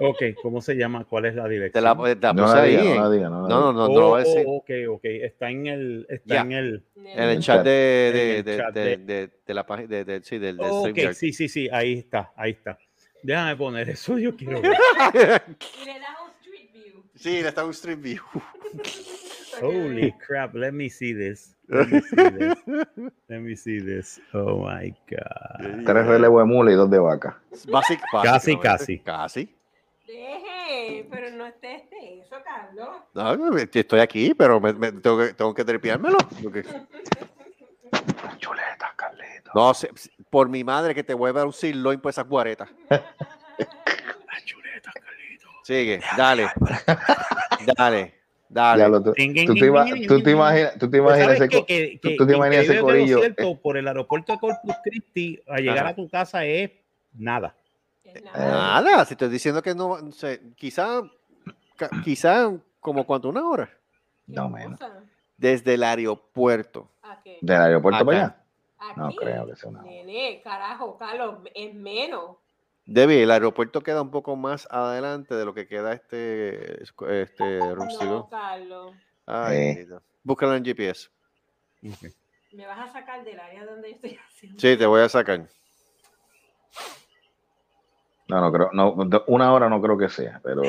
Ok, ¿cómo se llama? ¿Cuál es la dirección? la, te la No la diga, no en- la diga, no la No, no, no, no lo voy a Oh, decir. ok, ok. Está en el. Está en el. En el chat de, la página de, sí, del, del Ok, StreamYard. sí, sí, sí. Ahí está, ahí está. Déjame poner eso. Yo quiero ver. Y le das un street view. sí, le está un Stream View. Holy crap. Let me see this. Let me see this. Let me see this. Oh my God. Tres relevos de mula y dos de vaca. Basic, Casi, casi. Casi. Deje, pero no estés de eso, Carlos. No, no, estoy aquí, pero me, me- tengo, que, tengo que tripeármelo. porque- Chuleta, Carlito. No, se- por mi madre que te voy a un sirloin por esas guaretas. Sigue, dale. Dale, dale. Diablo, tú, te, ima- tú imaginas, tú te imaginas ¿sabes ese, co- tú- tú te imaginas ese corillo. cierto, por el aeropuerto de Corpus Christi a llegar Ajá. a tu casa es nada. Es Eh, nada. Nada, si estoy diciendo que no, no sé, quizá, ca- quizá como cuánto, una hora. ¿Qué no, menos. Desde el aeropuerto. ¿A qué? Del aeropuerto Acá. para allá. No creo que sea una. Nene, carajo, Carlos, es menos. Debbie, el aeropuerto queda un poco más adelante de lo que queda este, este. No, Carlos. Ay, Eh. Búscalo en GPS. Me vas a sacar del área donde yo estoy haciendo. Sí, te voy a sacar. No, no creo. No, una hora no creo que sea, pero.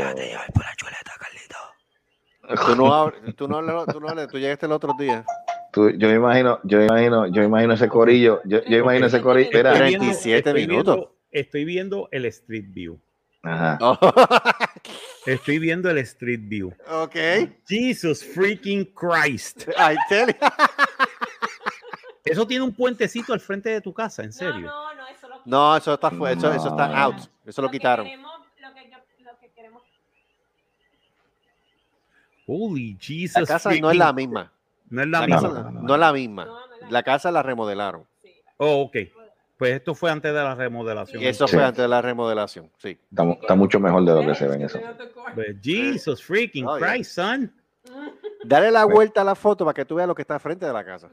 Tú no hablas, tú no hablas, tú no hablas, tú llegaste el otro día. Tú- yo me imagino, yo me imagino, yo me imagino ese corillo. Yo, yo imagino ese corillo. Estoy 37 estoy minutos. Viendo, estoy viendo el Street View. ajá. Oh, Estoy viendo el Street View. ok. Jesus freaking Christ. I tell you. Eso tiene un puentecito al frente de tu casa, en No, serio. no, no, eso lo No, eso está fu- eso, eso está No. out. Eso lo que quitaron. queremos- lo, que yo- lo que queremos. Holy Jesus. La casa no es la misma. No es la La misma. casa no, es la misma. La casa la remodelaron. Oh, ok. Pues esto fue antes de la remodelación. Y eso Sí. fue antes de la remodelación. Sí. Está, mu- está mucho mejor de lo que se ve en eso. Pues, Jesus freaking Oh, yeah. Christ, son. Dale la Pues- vuelta a la foto para que tú veas lo que está frente de la casa.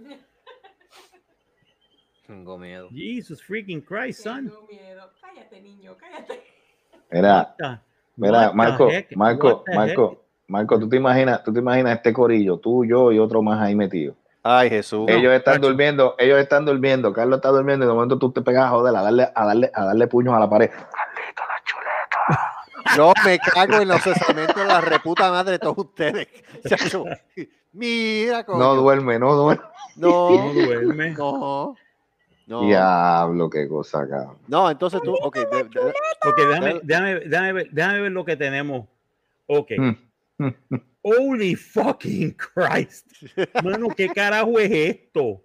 Tengo miedo. Jesus freaking Christ, son. Tengo miedo. Cállate, niño, cállate. Mira, mira, Marco? Marco, Marco, Marco, tú te imaginas, tú te imaginas este corillo, tú, yo y otro más ahí metido. Ay, Jesús. ellos están macho. durmiendo, ellos están durmiendo, Carlos está durmiendo y de momento tú te pegas a joder, a darle, a darle, a darle puños a la pared. Yo me cago en los cesamentos de la reputa madre de todos ustedes. Chacho. Mira, coño. No duerme, no duerme. No, No duerme. no. No, Diablo, qué cosa, cabrón. no entonces tú, ok, de- de- Ok, déjame, déjame, déjame, ver, déjame ver lo que tenemos. Ok. Mm. Holy fucking Christ. Mano, ¿qué carajo es esto?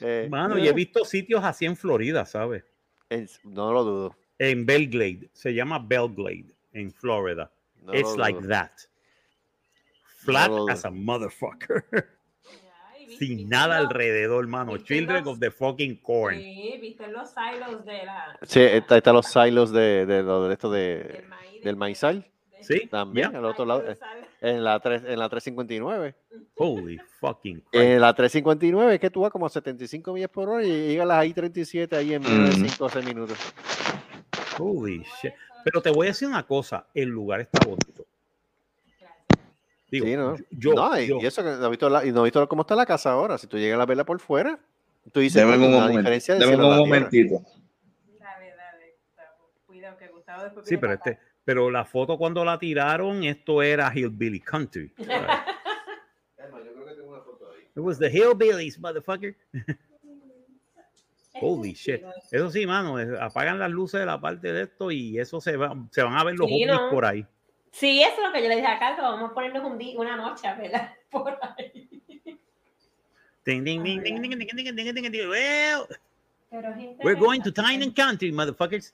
Eh, Mano, y he visto sitios así en Florida, ¿sabes? en- no lo dudo. En Belglade. Se llama Belglade en Florida. No It's like dudo. that. Flat as a motherfucker. Sin viste nada los- alrededor, mano. Children los- of the fucking corn. Sí, viste los silos de la, Sí, está, está los silos de, de, lo de esto del de, maíz. del maizal. Sí, También, yeah. al otro lado, eh, en la, tres, en la 359. Holy fucking Christ. En la 359 es que tú vas como a 75 millas por hora y llegas a las I-37 ahí en menos de Ujú. 5 o 6 minutos. Holy shit. Pero te voy a decir una cosa. El lugar está bonito. Digo, Sí, ¿no? yo, no, y, yo- y eso que no he visto la- y no he visto cómo está la casa ahora. Si tú llegas a verla por fuera, tú dices Deme "Coño, un momento. diferencia de Deme un la tierra". momentito. Dale, dale, Gustavo. Cuidado que Gustavo después sí, pero este, pero la foto cuando la tiraron, esto era Hillbilly Country. acá. It was the Hillbillies, motherfucker. Holy shit. Eso sí, mano, apagan las luces de la parte de esto y eso se, va, se van a ver los Sí, ¿no? por ahí. Sí, eso es lo que yo le dije a Carlos. Vamos a ponernos un día, una noche a verla por ahí. Ding, ding, ding, ding, ding, ding, ding, ding, ding, ding, ding. Well, Pero we're going to and Country, motherfuckers.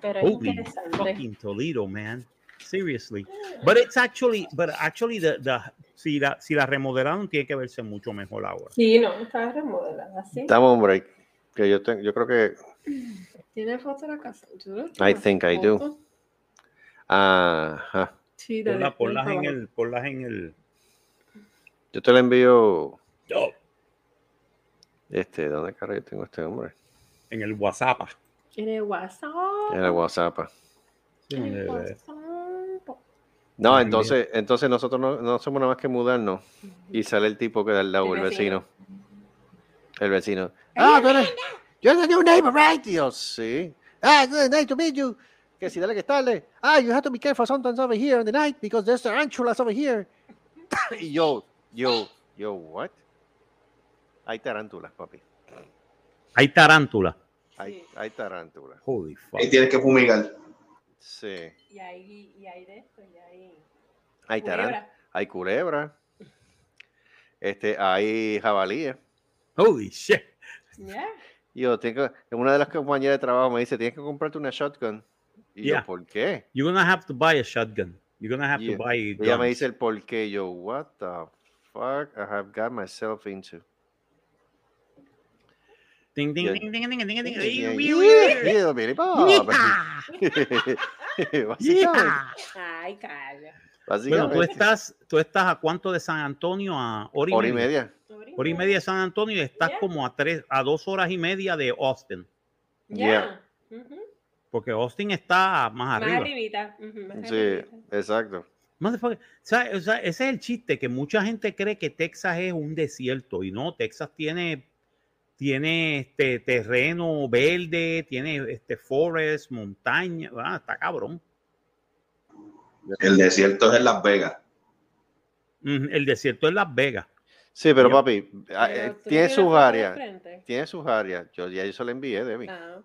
Pero es Holy interesante. fucking Toledo, man. Seriously. But it's actually, but actually the, the, si, la, si la remodelaron, tiene que verse mucho mejor ahora. Sí, no, está remodelada, sí. Dame un break. Que yo, tengo, yo creo que. ¿Tiene foto de la casa? Yo no I think I do. Ajá. Sí, Ponla- ponlas por en el, ponlas en el. Yo te la envío. oh, Este, ¿dónde carajo tengo este hombre? en el WhatsApp. En el WhatsApp. En el WhatsApp. Sí, En el donde- WhatsApp. No, entonces, entonces nosotros no, no somos nada más que mudarnos. Y sale el tipo que da al lado, El vecino. El vecino. Ah, tú eres, you're the new neighbor, right? Yo, sí. Ah, good, nice to meet you. Que si dale que tarde. Ah, you have to be careful sometimes over here in the night because there's tarantulas over here. y yo, yo, yo, what? Hay tarántulas, papi. Hay tarántula. Hay, hay tarántulas. Holy fuck. Ahí tienes que fumigar. Sí. Y hay, y hay de esto, y hay. Hay tarántulas. culebra. Hay culebras. Este, hay jabalíes. Holy shit. Ya. Y Yo tengo, una de las compañeras de trabajo me dice, tienes que comprarte una shotgun. Y Yeah. yo, ¿por qué? You're gonna have to buy a shotgun. You're gonna have Yeah. to buy Ella me guns. dice el por qué. Yo, what the fuck I have got myself into. Ding, ding, Yeah. ding, ding, ding, ding, ding, ding. Yeah, Wee, yeah, wee, wee. yeah, Billy Bob. Yeah. Básicamente. Ay, calla. Bueno, tú estás, tú estás a cuánto de San Antonio a hora y, Hora y media? media. Hora y media de San Antonio y estás Yeah. como a tres, a dos horas y media de Austin, Ya. Ujú. porque Austin está más Más arriba. arribita. ujú, más Sí, arribita. exacto. Ese es el chiste, que mucha gente cree que Texas es un desierto y no, Texas tiene, tiene este terreno verde, tiene este forest, montaña, ah, está cabrón. El desierto es en Las Vegas. El desierto es Las Vegas. Sí, pero papi, ah, Pero eh, tiene sus áreas. Tiene sus áreas. Yo ya yo se lo envié, Debbie. Ah,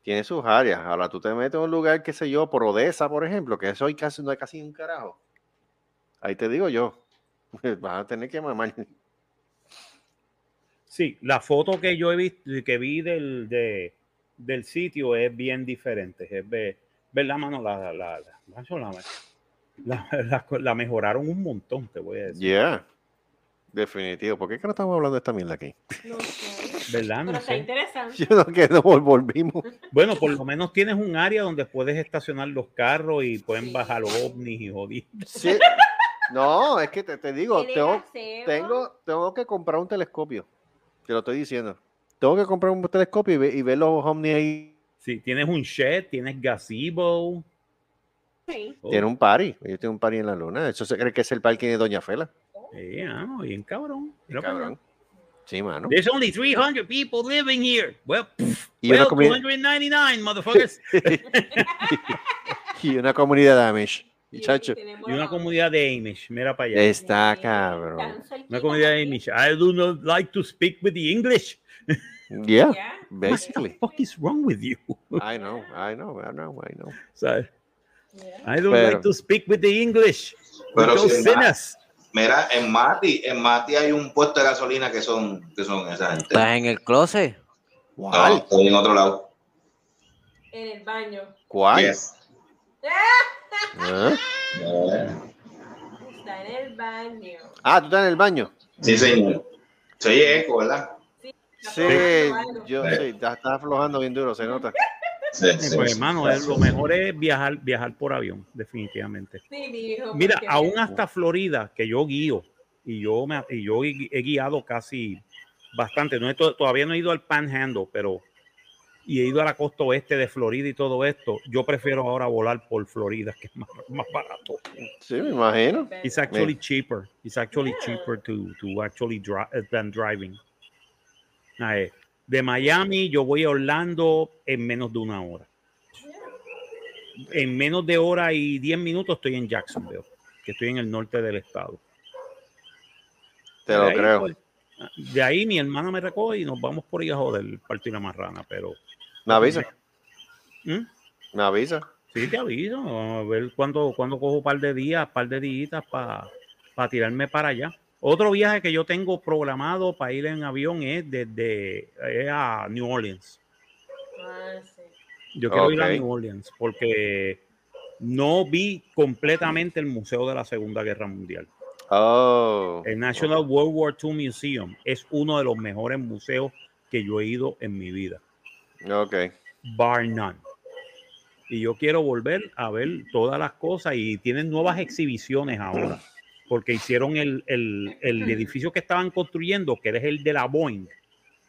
Tiene sus áreas. Ahora tú te metes en un lugar, qué sé yo, por Odessa, por ejemplo, que eso hay casi, no hay casi un carajo. Ahí te digo yo. Vas a tener que mamar. Sí, la foto que yo he visto, que vi del, de- del sitio es bien diferente. Es ver, ver la mano, la, la, la, la- la- la- la mejoraron un montón, te voy a decir. Yeah. Definitivo. ¿Por qué es que no estamos hablando de esta mierda aquí? no sé. ¿Verdad? Pero No está sé. interesante. Yo no que no volvimos. Bueno, por lo menos tienes un área donde puedes estacionar los carros y pueden Sí. bajar ovnis y joder. Sí. No, es que te, te digo, tengo, tengo, tengo que comprar un telescopio. Te lo estoy diciendo. Tengo que comprar un telescopio y, ve- y ver los ovnis ahí. Sí, tienes un shed, tienes gazebo. Sí. Oh, Tiene un party. Yo tengo un party en la luna. Eso se cree que es el parking de Doña Fela. sí, ah, bien cabrón. Allá. Cabrón. Sí, mano. There's only 300 people living here. Well, pff, Y well comida- 299, motherfuckers. y una comunidad de Amish. Y- una comunidad de Amish, mira para allá. Está cabrón. Una comunidad de. Amish. I do not like to speak with the English. Yeah, Ya. What the basically. fuck is wrong with you? I know, I know, I know, I know. ¿Sabes? Ya. I don't Pero- like to speak with the English. Pero si sinners. Mira, en Mati, en Mati hay un puesto de gasolina que son, que son esa gente. ¿Estás en el closet? No, estoy en otro lado. En el baño. ¿Cuál? Yes. ¿Ah? Está en el baño. Ah, tú estás en el baño. Sí, señor. Soy eco, ¿verdad? Sí, yo sí, ya estás aflojando bien duro, se nota. Sí, Eh, Pues, hermano, es- lo mejor es viajar, viajar por avión, definitivamente. Sí, mi hijo. Mira, porque- aún hasta Florida, que yo guío, y yo, me, y yo he, guiado casi bastante. No he to- todavía no he ido al Panhandle, pero y he ido a la costa oeste de Florida y todo esto. Yo prefiero ahora volar por Florida, que es más, más barato. Sí, me imagino. It's actually cheaper. It's actually cheaper to, to actually drive than driving. Ah, eh, De Miami yo voy a Orlando en menos de una hora. En menos de hora y diez minutos estoy en Jacksonville, que estoy en el norte del estado. Te lo ahí, creo. pues, de ahí mi hermana me recoge y nos vamos por ahí a joder, partir la marrana, pero Me avisa. ¿Mm? Me avisa. Sí, te aviso. A ver cuándo, cuándo cojo un par de días, par de días para tirarme para allá. Otro viaje que yo tengo programado para ir en avión es desde es a New Orleans. Ah, sí. Yo quiero ir a. New Orleans porque no vi completamente el Museo de la Segunda Guerra Mundial. Oh. El National World War II Museum es uno de los mejores museos que yo he ido en mi vida. Ok. bar none. Y yo quiero volver a ver todas las cosas y tienen nuevas exhibiciones ahora, porque hicieron el, el- el edificio que estaban construyendo, que es el de la Boeing.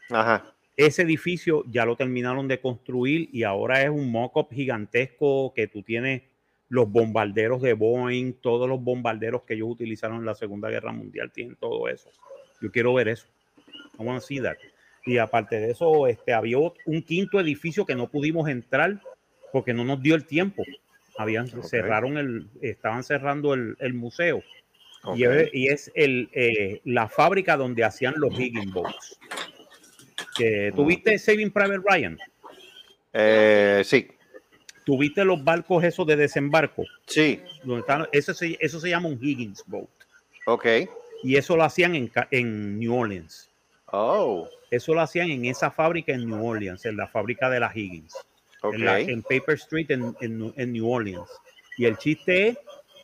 Ajá. Ese edificio ya lo terminaron de construir y ahora es un mock-up gigantesco que tú tienes los bombarderos de Boeing, todos los bombarderos que ellos utilizaron en la Segunda Guerra Mundial, tienen todo eso. Yo quiero ver eso. I wanna see that. Y aparte de eso, este, había un quinto edificio que no pudimos entrar porque no nos dio el tiempo. Habían, cerraron el, estaban cerrando el, el museo. Y, es- y es el, eh, la fábrica donde hacían los Higgins Boats. Que, ¿Tuviste Saving Private Ryan? Eh, sí. ¿Tuviste los barcos esos de desembarco? Sí. Donde están, eso, se, eso se llama un Higgins Boat. Ok. Y eso lo hacían en, en New Orleans. Oh. Eso lo hacían en esa fábrica en New Orleans, en la fábrica de la Higgins. En, la- en Paper Street en, en- en New Orleans. Y el chiste es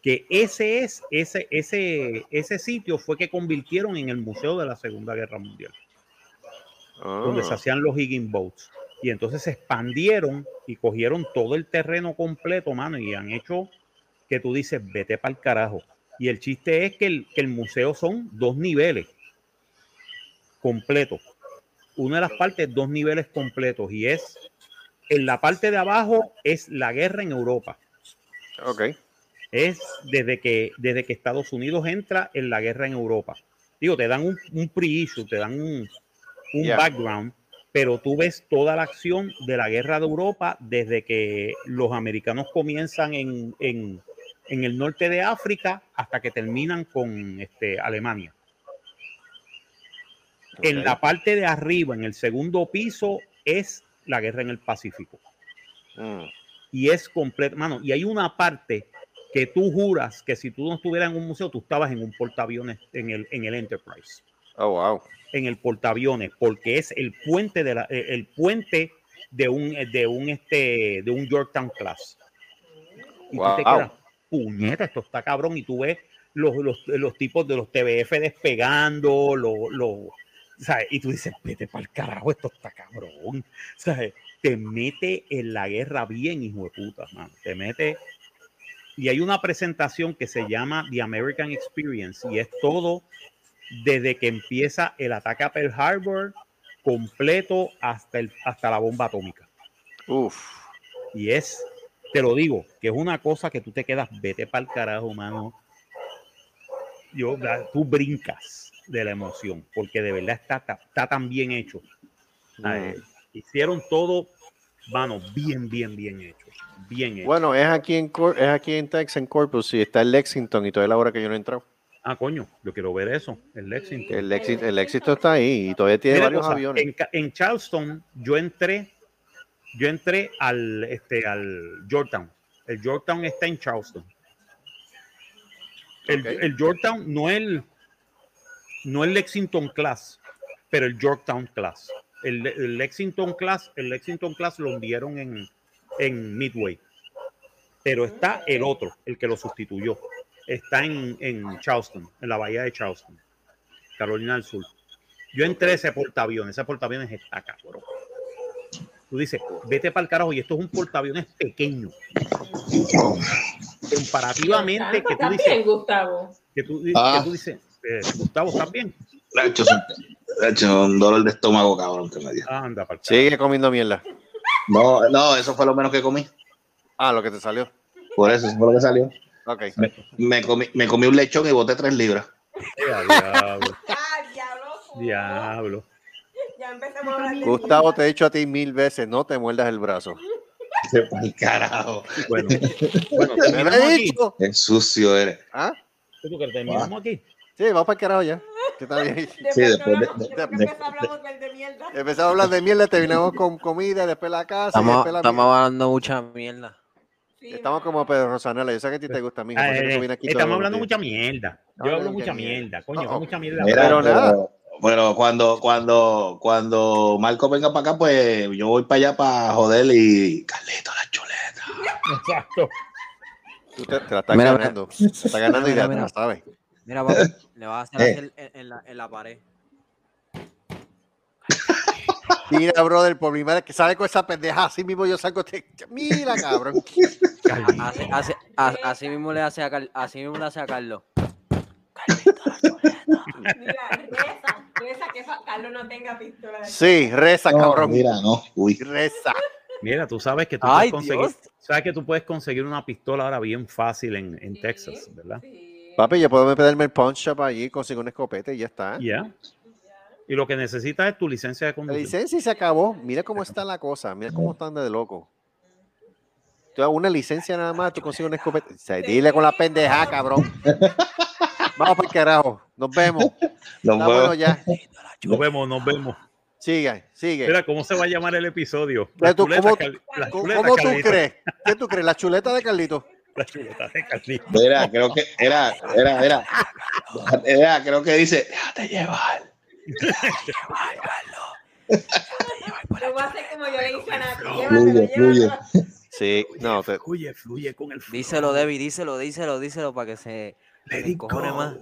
que ese es ese ese ese sitio fue que convirtieron en el museo de la Segunda Guerra Mundial, donde se Ah. hacían los Higgins boats. Y entonces se expandieron y cogieron todo el terreno completo, mano, y han hecho que tú dices, vete para el carajo. Y el chiste es que el, que el museo son dos niveles completos. Una de las partes, dos niveles completos. Y es, en la parte de abajo es la guerra en Europa. Ok. Es desde que, desde que Estados Unidos entra en la guerra en Europa. Digo, te dan un, un pre-issue, te dan un, un Yeah. background, pero tú ves toda la acción de la guerra de Europa desde que los americanos comienzan en, en, en el norte de África hasta que terminan con este, Alemania. En la parte de arriba, en el segundo piso, es la guerra en el Pacífico. Mm. Y es completo, mano. Y hay una parte que tú juras que si tú no estuvieras en un museo, tú estabas en un portaaviones en el, en el Enterprise, Oh, wow. en el portaaviones, porque es el puente de la, eh, el puente de un, de un, este, de un Yorktown class. Y tú te Wow. quedas, puñeta, esto está cabrón. Y tú ves los, los, los tipos de los TBF despegando, los, los, ¿sabes? Y tú dices, vete para el carajo, esto está cabrón. ¿Sabes? Te mete en la guerra bien, hijo de puta, mano. Te mete. Y hay una presentación que se llama The American Experience y es todo desde que empieza el ataque a Pearl Harbor completo hasta, el, hasta la bomba atómica. Uf. Y es, te lo digo, que es una cosa que tú te quedas, vete para el carajo, mano. Yo, tú brincas de la emoción, porque de verdad está, está, está tan bien hecho. Eh, hicieron todo, mano, bien, bien, bien hecho. Bien hecho. Bueno, es aquí en Cor- es aquí en Texas, en Corpus, y está en Lexington y toda la hora que yo no he entrado. Ah, coño, yo quiero ver eso, el Lexington. El éxito, el éxito está ahí y todavía tiene Mira varios cosa, aviones. En, en Charleston, yo entré, yo entré al, este, al Yorktown. El Yorktown está en Charleston. El, Ok. el Yorktown no el, no el Lexington Class, pero el Yorktown Class. El, el Lexington Class, el Lexington Class lo hundieron en, en Midway. Pero está el otro, el que lo sustituyó. Está en, en Charleston, en la bahía de Charleston, Carolina del Sur. Yo entré a ese portaaviones, ese portaaviones está cabrón. Tú dices, vete para el carajo, y esto es un portaaviones pequeño. Comparativamente, que tú ¿Estás dices, Gustavo? que tú, que Ah. tú dices, eh, Gustavo. Le he hecho, he hecho un dolor de estómago, cabrón, que me dio. Anda, para Sigue comiendo mierda. No, no, eso fue lo menos que comí. Ah, lo que te salió. Por eso, eso fue lo que salió. Ok. Me comí, me comí un lechón y boté tres libras. diablo, Ah, diablo. diablo. Ya empezamos a hablar de Gustavo, te he dicho a ti mil veces, no te muerdas el brazo. Al carajo. Bueno, bueno, Te lo he dicho. Qué sucio eres. ¿Ah? ¿Tú crees que terminamos aquí? Sí, vamos para el carajo ya. Que está bien. Sí, después de- Después de- de- empezamos a hablar del de mierda. Empezamos a hablar de mierda, terminamos con comida, después la casa. y Estamos, después la estamos hablando mucha mierda. Sí, Estamos como Pedro Rosanela. Yo sé que a ti te gusta, mijo. Ah, eh, aquí estamos hablando mucha mierda. Yo Habla hablo mucha mierda. mierda, coño, Oh, oh. mucha mierda. Mira, Pero nada. Bueno, cuando, cuando, cuando Marco venga para acá, pues yo voy para allá para joder y Carlito la chuleta. Exacto. Tú te, te la estás Mira, ganando. Te estás ganando y Mira, ya te mira. la sabes. Mira, papi, le vas a hacer Eh. en, en la, en la pared. Mira, brother, por primera vez que sale con esa pendeja, así mismo yo salgo. te- Mira, cabrón. Así, así, a- así mismo le hace a Car- así mismo le hace a Carlos. Mira, reza, reza que Carlos no tenga pistola. Sí, reza, No, cabrón. mira, no. Uy. Reza. Mira, tú sabes que tú Ay, puedes conseguir, sabes que tú puedes conseguir una pistola ahora bien fácil en, en Sí, Texas, ¿verdad? sí. Papi, yo puedo pedirme el punch shop allí, consigo una escopeta y ya está. Ya. Y lo que necesitas es tu licencia de La conducir. licencia y se acabó. Mira cómo está la cosa. Mira cómo están de loco. Tú una licencia nada más, tú consigues una escopeta. O sea, dile con la pendeja, cabrón. Vamos para el carajo. Nos vemos. Bueno ya. Nos vemos, nos vemos. Sigue, sigue. Mira, ¿cómo se va a llamar el episodio? Pero tú, chuleta, ¿cómo- la ¿Cómo, tú crees? ¿Qué tú crees? ¿La chuleta de Carlito? La chuleta de Carlito. Mira, creo que era, era, era. Era, creo que dice, déjate llevar. Lo voy a hacer como yo le dije a Nati. Fluye, Llévatelo, fluye. llévatelo. Sí, no, te- Fluye, fluye con el flow. Díselo, Debbie, díselo, díselo, díselo para que se Let it go. más.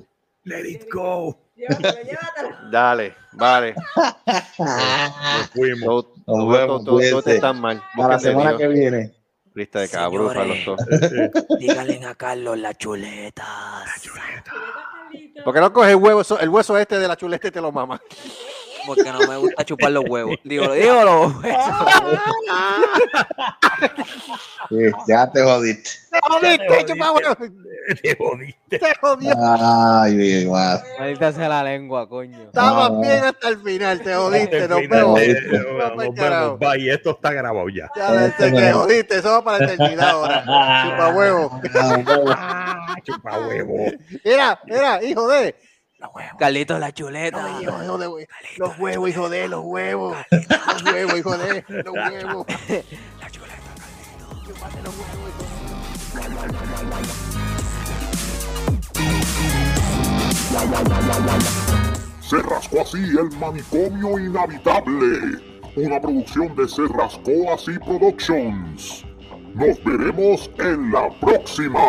Let it go. Llévatelo, llévatelo. dale, vale. Nos fuimos. Nos todos- vemos, todos- todos cuídense. están mal. Para la. Lista de cabros para los dos. Díganle a Carlos las chuletas. ¿Por qué no coges el huevo, eso- el hueso este de la chuleta y te lo mama? Porque no me gusta chupar los huevos. Digo, digo los huevos. Sí, ya te jodiste. ¡Jodiste, chupa! Te jodiste. ¡Te jodió! Ay, mi madre. Ahorita sea la lengua, coño. Estabas Ah. bien hasta el final, te jodiste, Al nos vemos. eh. Nos vemos. Bye. Esto está grabado ya. Ya, te, te jodiste, eso va para la eternidad ahora. Chupa huevo. Ah, chupa huevo. Mira, mira, hijo de. Carlitos, la chuleta. No, hijo, hijo de hue- Los huevos, hijo de, los huevos. Los huevos, hijo de, los huevos. La chuleta. Los huevos, Se rascó así el manicomio inhabitable. Una producción de Se rascó así Productions. Nos veremos en la próxima.